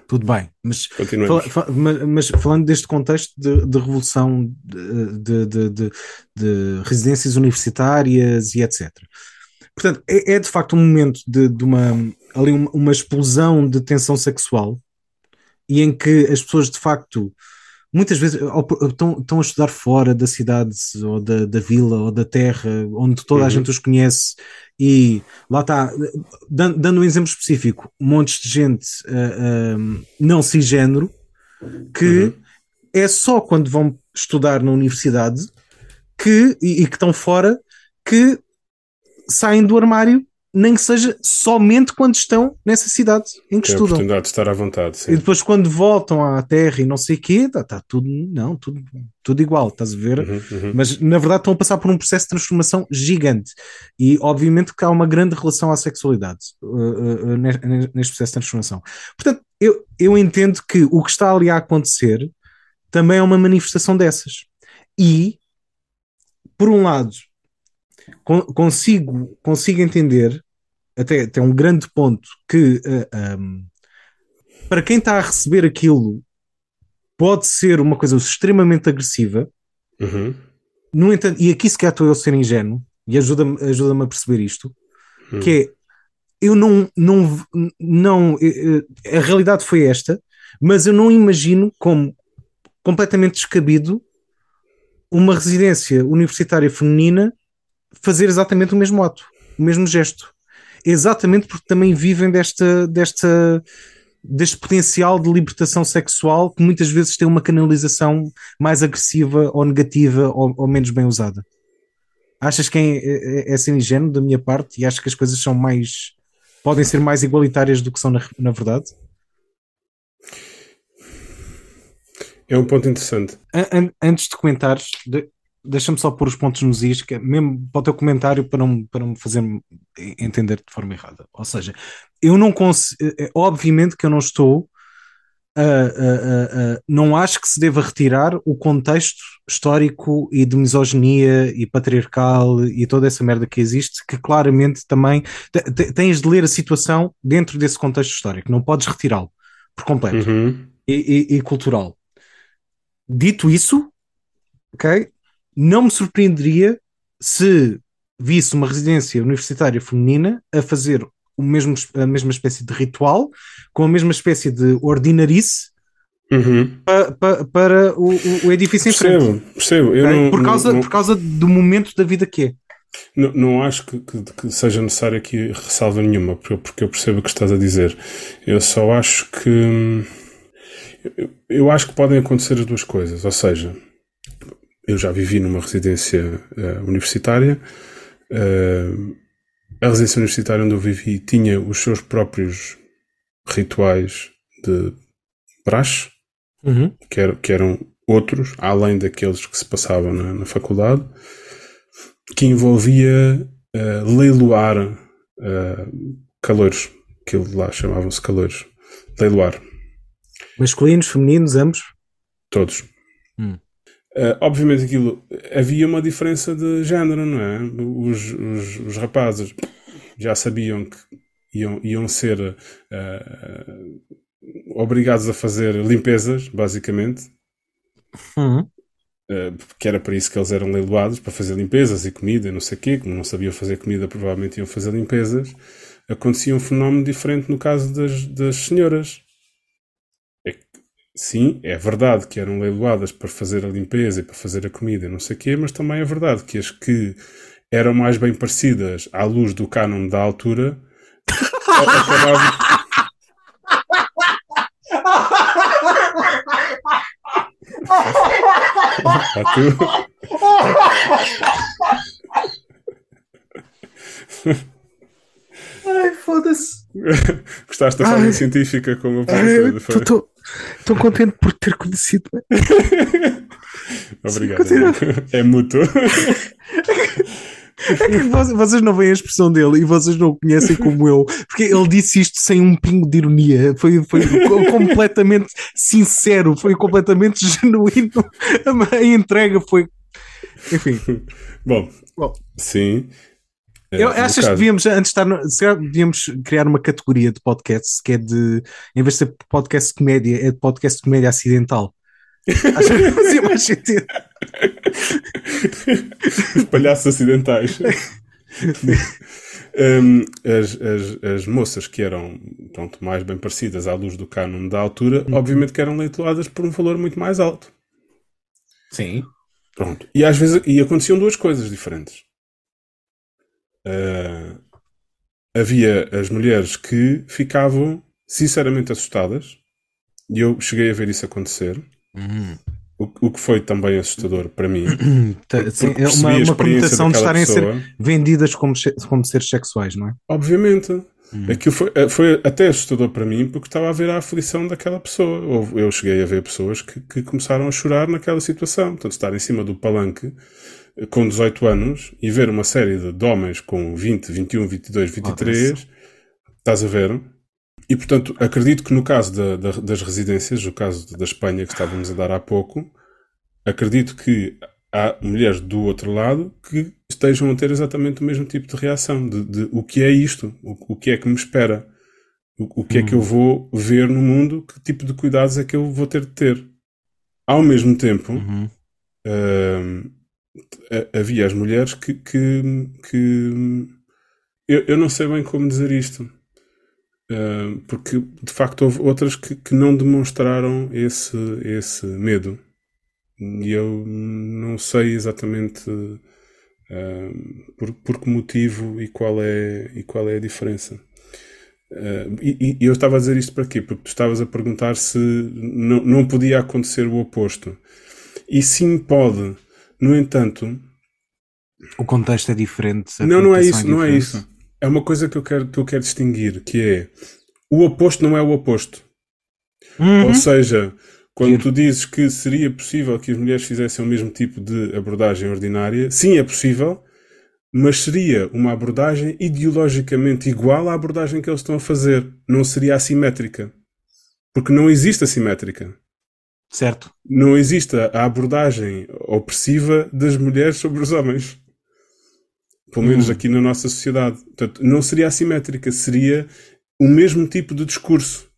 tudo bem. Mas, fal, mas, mas, falando deste contexto de, de revolução de, de, de, residências universitárias e etc. Portanto, é, é de facto um momento de, uma, ali uma, uma explosão de tensão sexual e em que as pessoas de facto muitas vezes estão, estão a estudar fora da cidade ou da, da vila ou da terra onde toda uhum. a gente os conhece e lá está, dando, dando um exemplo específico, montes de gente uh, não cisgênero que uhum. é só quando vão estudar na universidade que, e, e que estão fora que saem do armário nem que seja somente quando estão nessa cidade em que Tem estudam. a oportunidade de estar à vontade. Sim. E depois, quando voltam à Terra e não sei o quê, está tá tudo, não, tudo, tudo igual, estás a ver? Uhum, uhum. Mas na verdade estão a passar por um processo de transformação gigante. E obviamente que há uma grande relação à sexualidade uh, uh, neste processo de transformação. Portanto, eu, eu entendo que o que está ali a acontecer também é uma manifestação dessas. E, por um lado, consigo, consigo entender até, até um grande ponto que uh, eh, um, ehm, para quem está a receber aquilo pode ser uma coisa extremamente agressiva. Uhum. No entanto, e aqui se quer estou eu ser ingênuo e ajuda-me ajuda a perceber isto, uhum. que é eu não, não, não eh, eh, a realidade foi esta, mas eu não imagino como completamente descabido uma residência universitária feminina fazer exatamente o mesmo ato, o mesmo gesto. Exatamente porque também vivem desta, desta, deste potencial de libertação sexual que muitas vezes tem uma canalização mais agressiva ou negativa ou, ou menos bem usada. Achas que é, é, é ser ingênuo da minha parte e achas que as coisas são mais podem ser mais igualitárias do que são na, na verdade? É um ponto interessante. Antes de comentares, deixa-me só pôr os pontos nos is, que é mesmo para o teu comentário para não, para não fazer entender de forma errada. Ou seja, eu não consigo, é, obviamente que eu não estou uh, uh, não acho que se deva retirar o contexto histórico e de misoginia e patriarcal e toda essa merda que existe, que claramente também tens de ler a situação dentro desse contexto histórico, não podes retirá-lo por completo Uhum. e, e- e cultural. Dito isso, ok, não me surpreenderia se visse uma residência universitária feminina a fazer o mesmo, a mesma espécie de ritual, com a mesma espécie de ordinarice Uhum. pa- pa- para o, o- edifício em frente. Percebo, percebo. Eu ok? não, por, causa, não, por causa do momento da vida que é. não, não acho que, que- que seja necessário aqui ressalva nenhuma, porque, eu- porque eu percebo o que estás a dizer. Eu só acho que. Eu, eu acho que podem acontecer as duas coisas. Ou seja, eu já vivi numa residência eh, universitária. eh, a residência universitária onde eu vivi tinha os seus próprios rituais de praxe. que, era- que eram outros, além daqueles que se passavam na, na faculdade, que envolvia eh, leiloar eh, calores, que lá chamavam-se calores. Leiloar, Masculinos, femininos, ambos. todos. Eh, obviamente aquilo havia uma diferença de género, não é? Os, os, os rapazes já sabiam que iam, iam ser eh, obrigados a fazer limpezas, basicamente, Uhum. Uh, que era para isso que eles eram leiloados, para fazer limpezas e comida e não sei o quê. Como não sabiam fazer comida, provavelmente iam fazer limpezas. Acontecia um fenómeno diferente no caso das, das senhoras. Sim, é verdade que eram leiloadas para fazer a limpeza e para fazer a comida e não sei o quê, mas também é verdade que as que eram mais bem parecidas à luz do cânon da altura acabavam. Tá tu? Ai, foda-se. Gostaste da forma científica como eu perguntei, Estou contente por ter conhecido. Obrigado. É mútuo. É que vo- vocês não veem a expressão dele e vocês não o conhecem como eu, porque ele disse isto sem um pingo de ironia. Foi, foi co- completamente sincero, foi completamente genuíno. A, a entrega foi. Enfim, Bom, Bom. sim. Eh, eu achas que devíamos, antes de estar. no- devíamos criar uma categoria de podcast que é de. Em vez de ser podcast de comédia, é de podcast de comédia acidental. Acho que fazia mais sentido. Os palhaços acidentais. Hum, as, as, as moças que eram pronto, mais bem parecidas à luz do cânon da altura, Uhum. obviamente que eram leitoadas por um valor muito mais alto. Sim. Pronto. E às vezes e aconteciam duas coisas diferentes. Ah, havia as mulheres que ficavam sinceramente assustadas, e eu cheguei a ver isso acontecer, o, o que foi também assustador para mim. Sim, é uma, uma conotação de estarem a ser pessoa. vendidas como, como seres sexuais, não é? Obviamente. Uhum. Aquilo foi, eh, foi até assustador para mim porque estava a ver a aflição daquela pessoa. Eu cheguei a ver pessoas que, que começaram a chorar naquela situação. Portanto, estar em cima do palanque com 18 anos e ver uma série de, de homens com 20, 21, 22, 23, estás a ver? E portanto, acredito que no caso da- da- das residências, o caso da Espanha que estávamos a dar há pouco, acredito que há mulheres do outro lado que estejam a ter exatamente o mesmo tipo de reação, de, de o que é isto, o, o que é que me espera, o, o que é que eu vou ver no mundo, que tipo de cuidados é que eu vou ter de ter. Ao mesmo tempo, Uhum. hum, havia as mulheres que, que, que- eu, eu não sei bem como dizer isto. Hum, porque de facto houve outras que, que não demonstraram esse, esse medo. E eu não sei exatamente hum, por, por que motivo e qual é, e qual é a diferença. Hum, e, e eu estava a dizer isto para quê? Porque tu estavas a perguntar se não, não podia acontecer o oposto. E sim pode. No entanto, O contexto é diferente. não, não é isso, não é isso. É uma coisa que eu quero, que eu quero distinguir, que é o oposto não é o oposto. Uhum. Ou seja, quando Giro. tu dizes que seria possível que as mulheres fizessem o mesmo tipo de abordagem ordinária, sim, é possível, mas seria uma abordagem ideologicamente igual à abordagem que eles estão a fazer. Não seria assimétrica. Porque não existe assimétrica. Certo. Não existe a abordagem opressiva das mulheres sobre os homens. Pelo menos Hum. aqui na nossa sociedade. Portanto, não seria assimétrica, seria o mesmo tipo de discurso.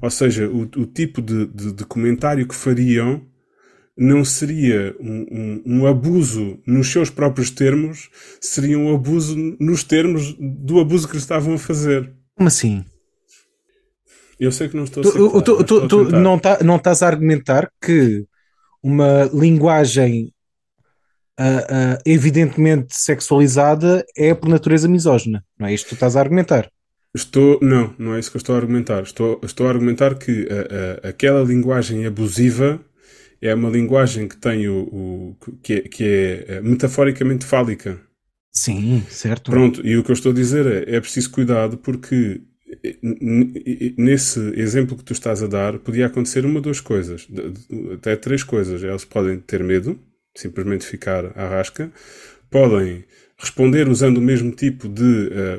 Ou seja, o, o tipo de, de- de comentário que fariam não seria um, um- um abuso nos seus próprios termos, seria um abuso nos termos do abuso que estavam a fazer. Como assim? Eu sei que não estou a Tu, ser tu- tu- a tu não, tá, não estás a argumentar que uma linguagem ah, ah, evidentemente sexualizada é por natureza misógina. Não é isto que tu estás a argumentar. Estou, não, não é isso que eu estou a argumentar. Estou, estou a argumentar que a- a- aquela linguagem abusiva é uma linguagem que tem o, o- que, é, que é metaforicamente fálica. Sim, certo. Pronto, e o que eu estou a dizer é, é preciso cuidado porque nesse exemplo que tu estás a dar podia acontecer uma ou duas coisas, até três coisas. Eles podem ter medo, simplesmente ficar à rasca, podem responder usando o mesmo tipo de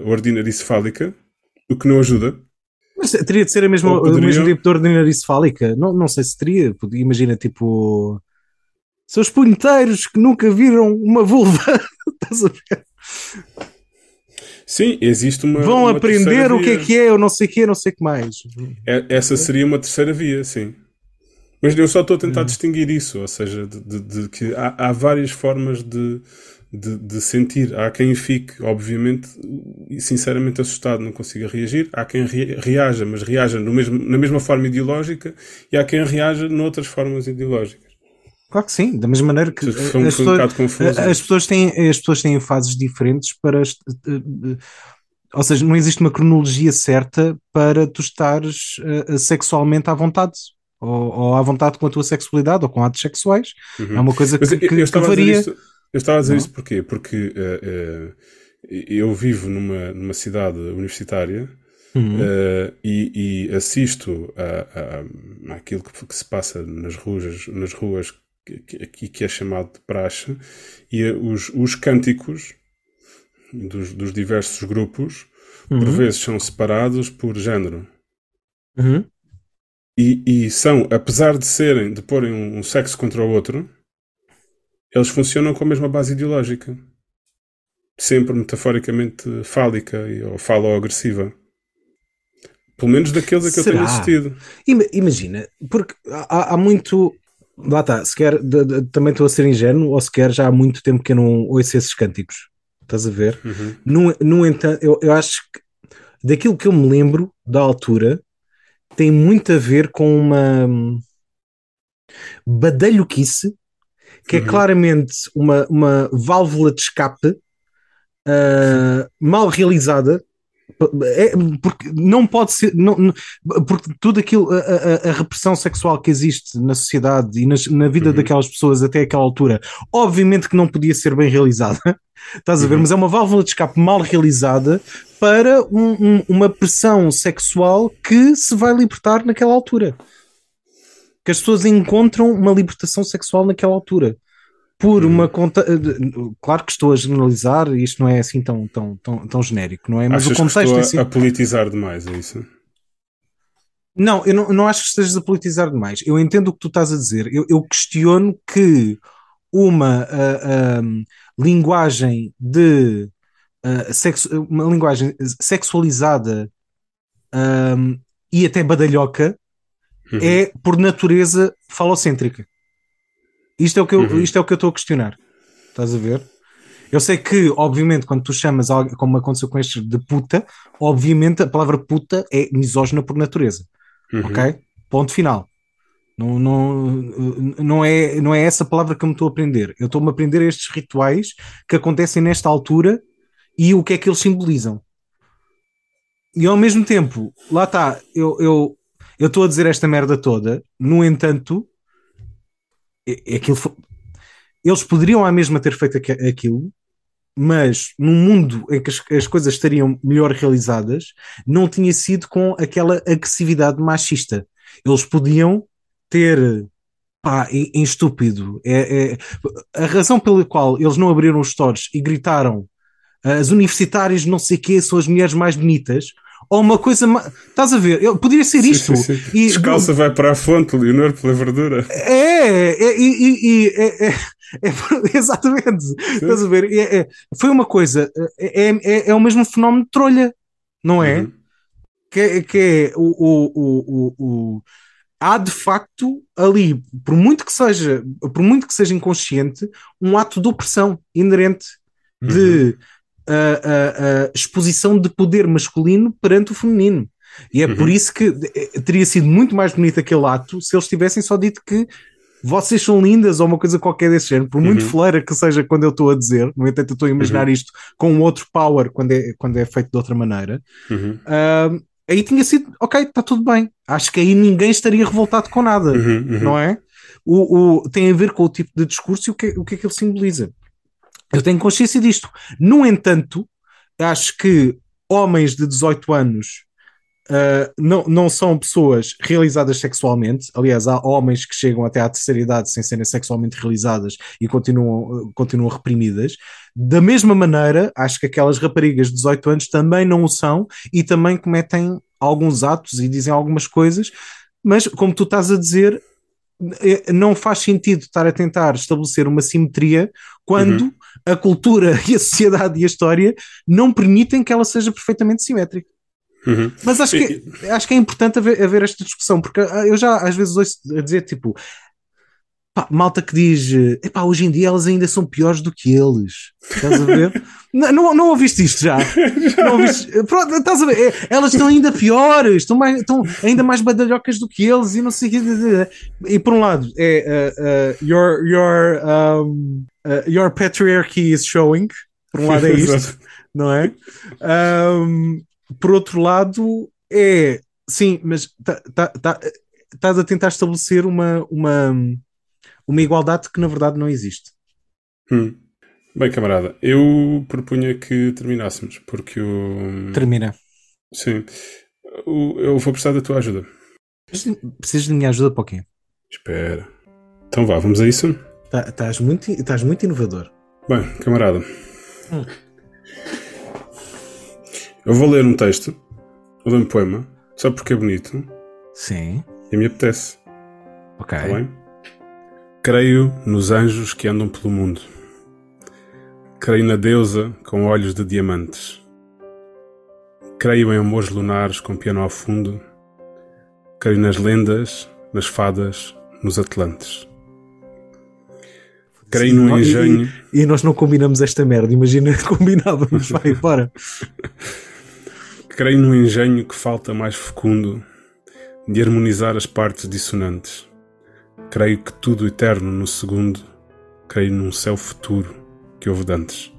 uh, ordinarice fálica, o que não ajuda. Mas teria de ser a mesma, poderiam- o mesmo tipo de ordinarice fálica? Não, não sei se teria. Imagina, tipo. Seus punheteiros que nunca viram uma vulva. Estás a ver? Sim, existe uma. Vão uma aprender o que é que é, ou não sei o que, não sei o que mais. É- Essa seria uma terceira via, sim. Mas eu só estou a Hum. tentar distinguir isso, ou seja, de, de- de que há, há várias formas de, de, de sentir. Há quem fique, obviamente, e sinceramente assustado, não consiga reagir. Há quem re- reaja, mas reaja no mesmo, na mesma forma ideológica. E há quem reaja noutras formas ideológicas. Claro que sim, da mesma maneira que um- as, um pessoas, as pessoas têm, as pessoas têm fases diferentes para. eh, eh, Ou seja, não existe uma cronologia certa para tu estares eh, sexualmente à vontade. Ou, ou à vontade com a tua sexualidade ou com atos sexuais. É uma coisa que, eu, que- eu que estava a dizer varia. isto, eu estava a dizer Não? isto porquê? Porque eh, eh, eu vivo numa, numa cidade universitária Uhum. eh, e, e assisto a, a, àquilo que, que se passa nas ruas, nas ruas que, que, é chamado de praxe e eh, os, os cânticos dos, dos diversos grupos por Uhum. vezes são separados por género. Uhum. E, e são, apesar de serem, de porem um, um sexo contra o outro, eles funcionam com a mesma base ideológica. Sempre metaforicamente fálica ou falo-agressiva. Pelo menos daqueles a que eu tenho Será? assistido. Ima- Imagina, porque há, há muito. Lá está, se quer, de- de- também estou a ser ingênuo, ou se quer, já há muito tempo que eu não ouço esses cânticos. Estás a ver? Uhum. No, no entanto, eu, eu acho que daquilo que eu me lembro da altura tem muito a ver com uma hum, badalhoquice que é Uhum. claramente uma, uma válvula de escape ah, mal realizada. É, porque não pode ser, não, porque tudo aquilo, a, a- a repressão sexual que existe na sociedade e nas- na vida Uhum. daquelas pessoas até aquela altura, obviamente que não podia ser bem realizada, estás a ver? Uhum. Mas é uma válvula de escape mal realizada para um- um- uma pressão sexual que se vai libertar naquela altura. Que as pessoas encontram uma libertação sexual naquela altura. Por Uhum. uma conta. Claro que estou a generalizar, isto não é assim tão, tão, tão, tão genérico, não é? Mas Achas o que contexto estou em a, si. a politizar demais, é isso? Não, eu não, não acho que estejas a politizar demais. Eu entendo o que tu estás a dizer. Eu, eu questiono que uma ah, linguagem de ah, sexo- uma linguagem sexualizada ah, e até badalhoca Uhum. é por natureza falocêntrica. Isto é o que eu, Uhum. isto é o que eu estou a questionar. Estás a ver? Eu sei que, obviamente, quando tu chamas alguém, como aconteceu com estes de puta, obviamente a palavra puta é misógina por natureza. Uhum. Ok? Ponto final. Não, não, não, é, não é essa palavra que eu me estou a aprender. Eu estou-me a aprender estes rituais que acontecem nesta altura e o que é que eles simbolizam. E ao mesmo tempo, lá está, eu eu eu estou a dizer esta merda toda, no entanto, aquilo fo- eles poderiam à mesma ter feito aqu- aquilo, mas num mundo em que as, as coisas estariam melhor realizadas, não tinha sido com aquela agressividade machista. Eles podiam ter pá, em, em estúpido. É, é- a razão pela qual eles não abriram os stores e gritaram as universitárias não sei quê são as mulheres mais bonitas, ou uma coisa. ma- Estás a ver? Eu, poderia ser isto. Sim, sim, sim. E- Descalça vai para a fonte, Leonor, pela verdura. É, é, e, é, é- é- exatamente. Estás a ver? É- é- foi uma coisa, é, é, é o mesmo fenómeno de trolha, não é? Uhum. Que, é- que é o, o, o, o, há de facto ali, por muito que seja, por muito que seja inconsciente, um ato de opressão inerente de ah, ah, ah, exposição de poder masculino perante o feminino. E é Uhum. por isso que eh, teria sido muito mais bonito aquele ato se eles tivessem só dito que vocês são lindas ou uma coisa qualquer desse género, por muito Uhum. fleira que seja quando eu estou a dizer, no entanto eu estou a imaginar isto com outro power quando é, quando é feito de outra maneira, Uhum. ah, aí tinha sido, ok, está tudo bem. Acho que aí ninguém estaria revoltado com nada Uhum. Uhum. não é? O, o- tem a ver com o tipo de discurso e o que, o que é que ele simboliza. Eu tenho consciência disto. No entanto, acho que homens de 18 anos ah, não, não são pessoas realizadas sexualmente. Aliás, há homens que chegam até à terceira idade sem serem sexualmente realizadas e continuam, continuam reprimidas. Da mesma maneira, acho que aquelas raparigas de 18 anos também não o são e também cometem alguns atos e dizem algumas coisas, mas como tu estás a dizer, eh, não faz sentido estar a tentar estabelecer uma simetria quando Uhum. A cultura e a sociedade e a história não permitem que ela seja perfeitamente simétrica. Uhum. Mas acho que, acho que é importante haver, haver esta discussão, porque ah, eu já às vezes ouço a dizer tipo. Pá, malta que diz epá, hoje em dia elas ainda são piores do que eles. Estás a ver? não, não, não ouviste isto já? Não ouviste? Pronto, estás a ver? É, elas estão ainda piores, estão, mais, estão ainda mais badalhocas do que eles e não sei o quê. E por um lado, é uh, uh, your, your, um, uh, your patriarchy is showing. Por um lado é isto, não é? Um, por outro lado, é sim, mas tá, tá, tá, estás a tentar estabelecer uma, uma, uma igualdade que na verdade não existe. Hum. Bem, camarada, eu propunha que terminássemos, porque o. Termina. Sim. O- Eu vou precisar da tua ajuda. Precisas de minha ajuda para o quê? Espera. Então vá, vamos a isso? Tá- Estás muito, estás muito inovador. Bem, camarada. Hum. Eu vou ler um texto, vou ler um poema, só porque é bonito Sim. e me apetece, Ok. está bem? Creio nos anjos que andam pelo mundo. Creio na deusa com olhos de diamantes. Creio em amores lunares com piano ao fundo. Creio nas lendas, nas fadas, nos atlantes. Creio Sim, no não- e- engenho. E, nós não combinamos esta merda. Imagina que combinávamos. Vai, bora. Creio no engenho que falta mais fecundo de harmonizar as partes dissonantes. Creio que tudo eterno no segundo. Creio num céu futuro que houve dantes.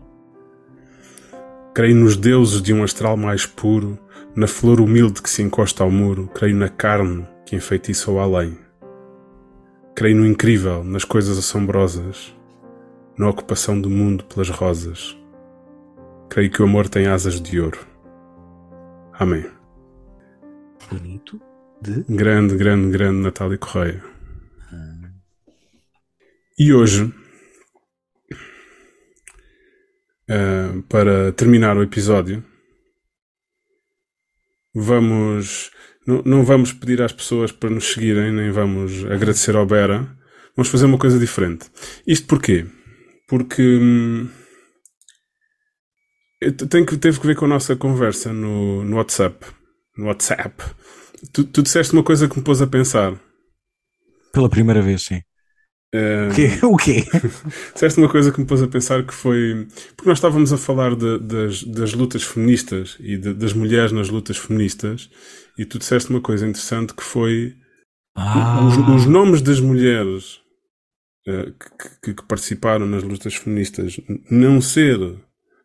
Creio nos deuses de um astral mais puro, na flor humilde que se encosta ao muro. Creio na carne que enfeitiça o além. Creio no incrível, nas coisas assombrosas, na ocupação do mundo pelas rosas. Creio que o amor tem asas de ouro. Amém. Bonito. De. Grande, grande, grande Natália Correia. E hoje, eh, para terminar o episódio, vamos. Não, não vamos pedir às pessoas para nos seguirem, nem vamos agradecer ao Bera. Vamos fazer uma coisa diferente. Isto porquê? Porque. hum, tem que, teve que ver com a nossa conversa no, no WhatsApp. No WhatsApp. Tu, tu disseste uma coisa que me pôs a pensar. Pela primeira vez, sim. Eh, O quê? O quê? Disseste uma coisa que me pôs a pensar que foi. Porque nós estávamos a falar de- das, das lutas feministas e de- das mulheres nas lutas feministas, e tu disseste uma coisa interessante que foi Ah, os, os nomes das mulheres eh, que, que- participaram nas lutas feministas não ser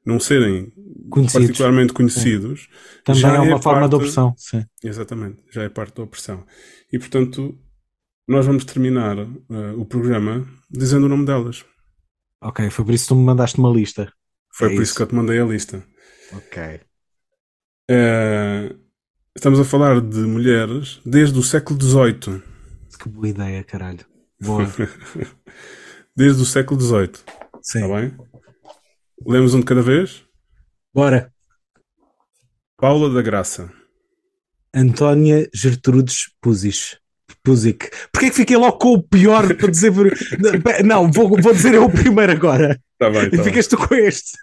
não serem Conhecidos. particularmente conhecidos Também já é uma forma parte- de opressão. Sim. Exatamente, já é parte da opressão. E portanto, nós vamos terminar eh, o programa dizendo o nome delas. Ok, foi por isso que tu me mandaste uma lista. Foi É por isso. isso. que eu te mandei a lista. Ok. Eh, estamos a falar de mulheres desde o século XVIII. Que boa ideia, caralho. Boa. Desde o século XVIII, Sim. está bem? Lemos um de cada vez? Bora. Paula da Graça, Antónia Gertrudes Puzis. Puzic. Porquê que fiquei logo com o pior para dizer. Não, vou, vou dizer eu o primeiro agora. Tá bem, tá e ficas tu com este.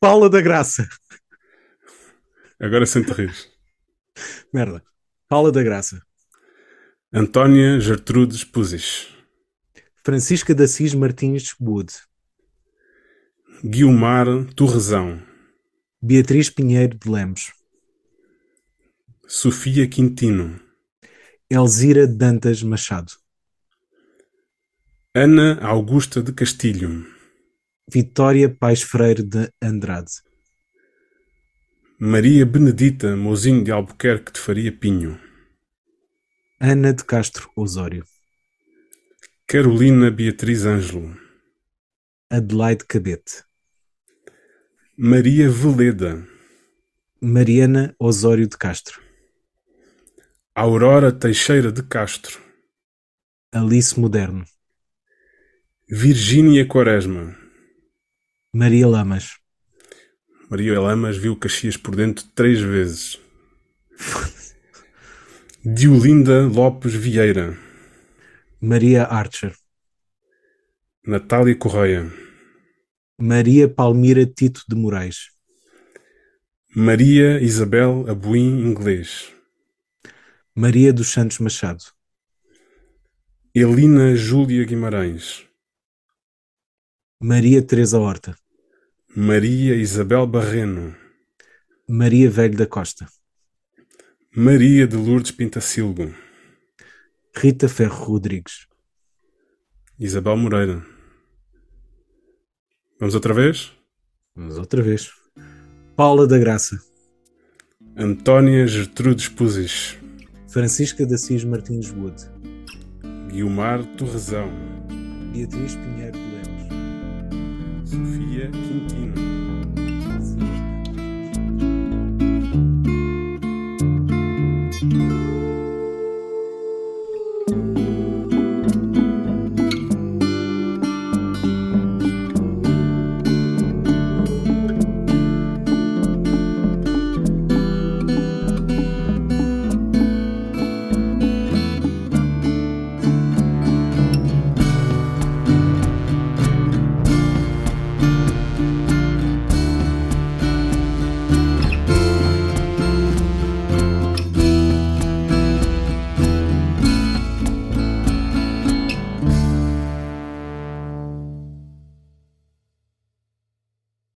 Paula da Graça. Agora sente rir. Merda. Paula da Graça. Antónia Gertrudes Puzis. Francisca da Assis Martins Wood. Guilmar Torrezão. Beatriz Pinheiro de Lemos. Sofia Quintino. Elzira Dantas Machado. Ana Augusta de Castilho. Vitória Pais Freire de Andrade. Maria Benedita Mozinho de Albuquerque de Faria Pinho. Ana de Castro Osório. Carolina Beatriz Ângelo. Adelaide Cabete. Maria Veleda. Mariana Osório de Castro. Aurora Teixeira de Castro. Alice Moderno. Virgínia Quaresma. Maria Lamas. Maria Lamas viu Caxias por dentro três vezes. Diolinda Lopes Vieira. Maria Archer. Natália Correia. Maria Palmira Tito de Moraes. Maria Isabel Abuim Inglês. Maria dos Santos Machado. Elina Júlia Guimarães. Maria Teresa Horta. Maria Isabel Barreno. Maria Velho da Costa. Maria de Lourdes Pintacilgo. Rita Ferro Rodrigues. Isabel Moreira. Vamos outra vez? Vamos outra vez. Paula da Graça. Antónia Gertrudes Puzis. Francisca da Cis Martins Wood. Guilmar Torrezão. Beatriz Pinheiro de Lemos. Sofia Quintino. Sim.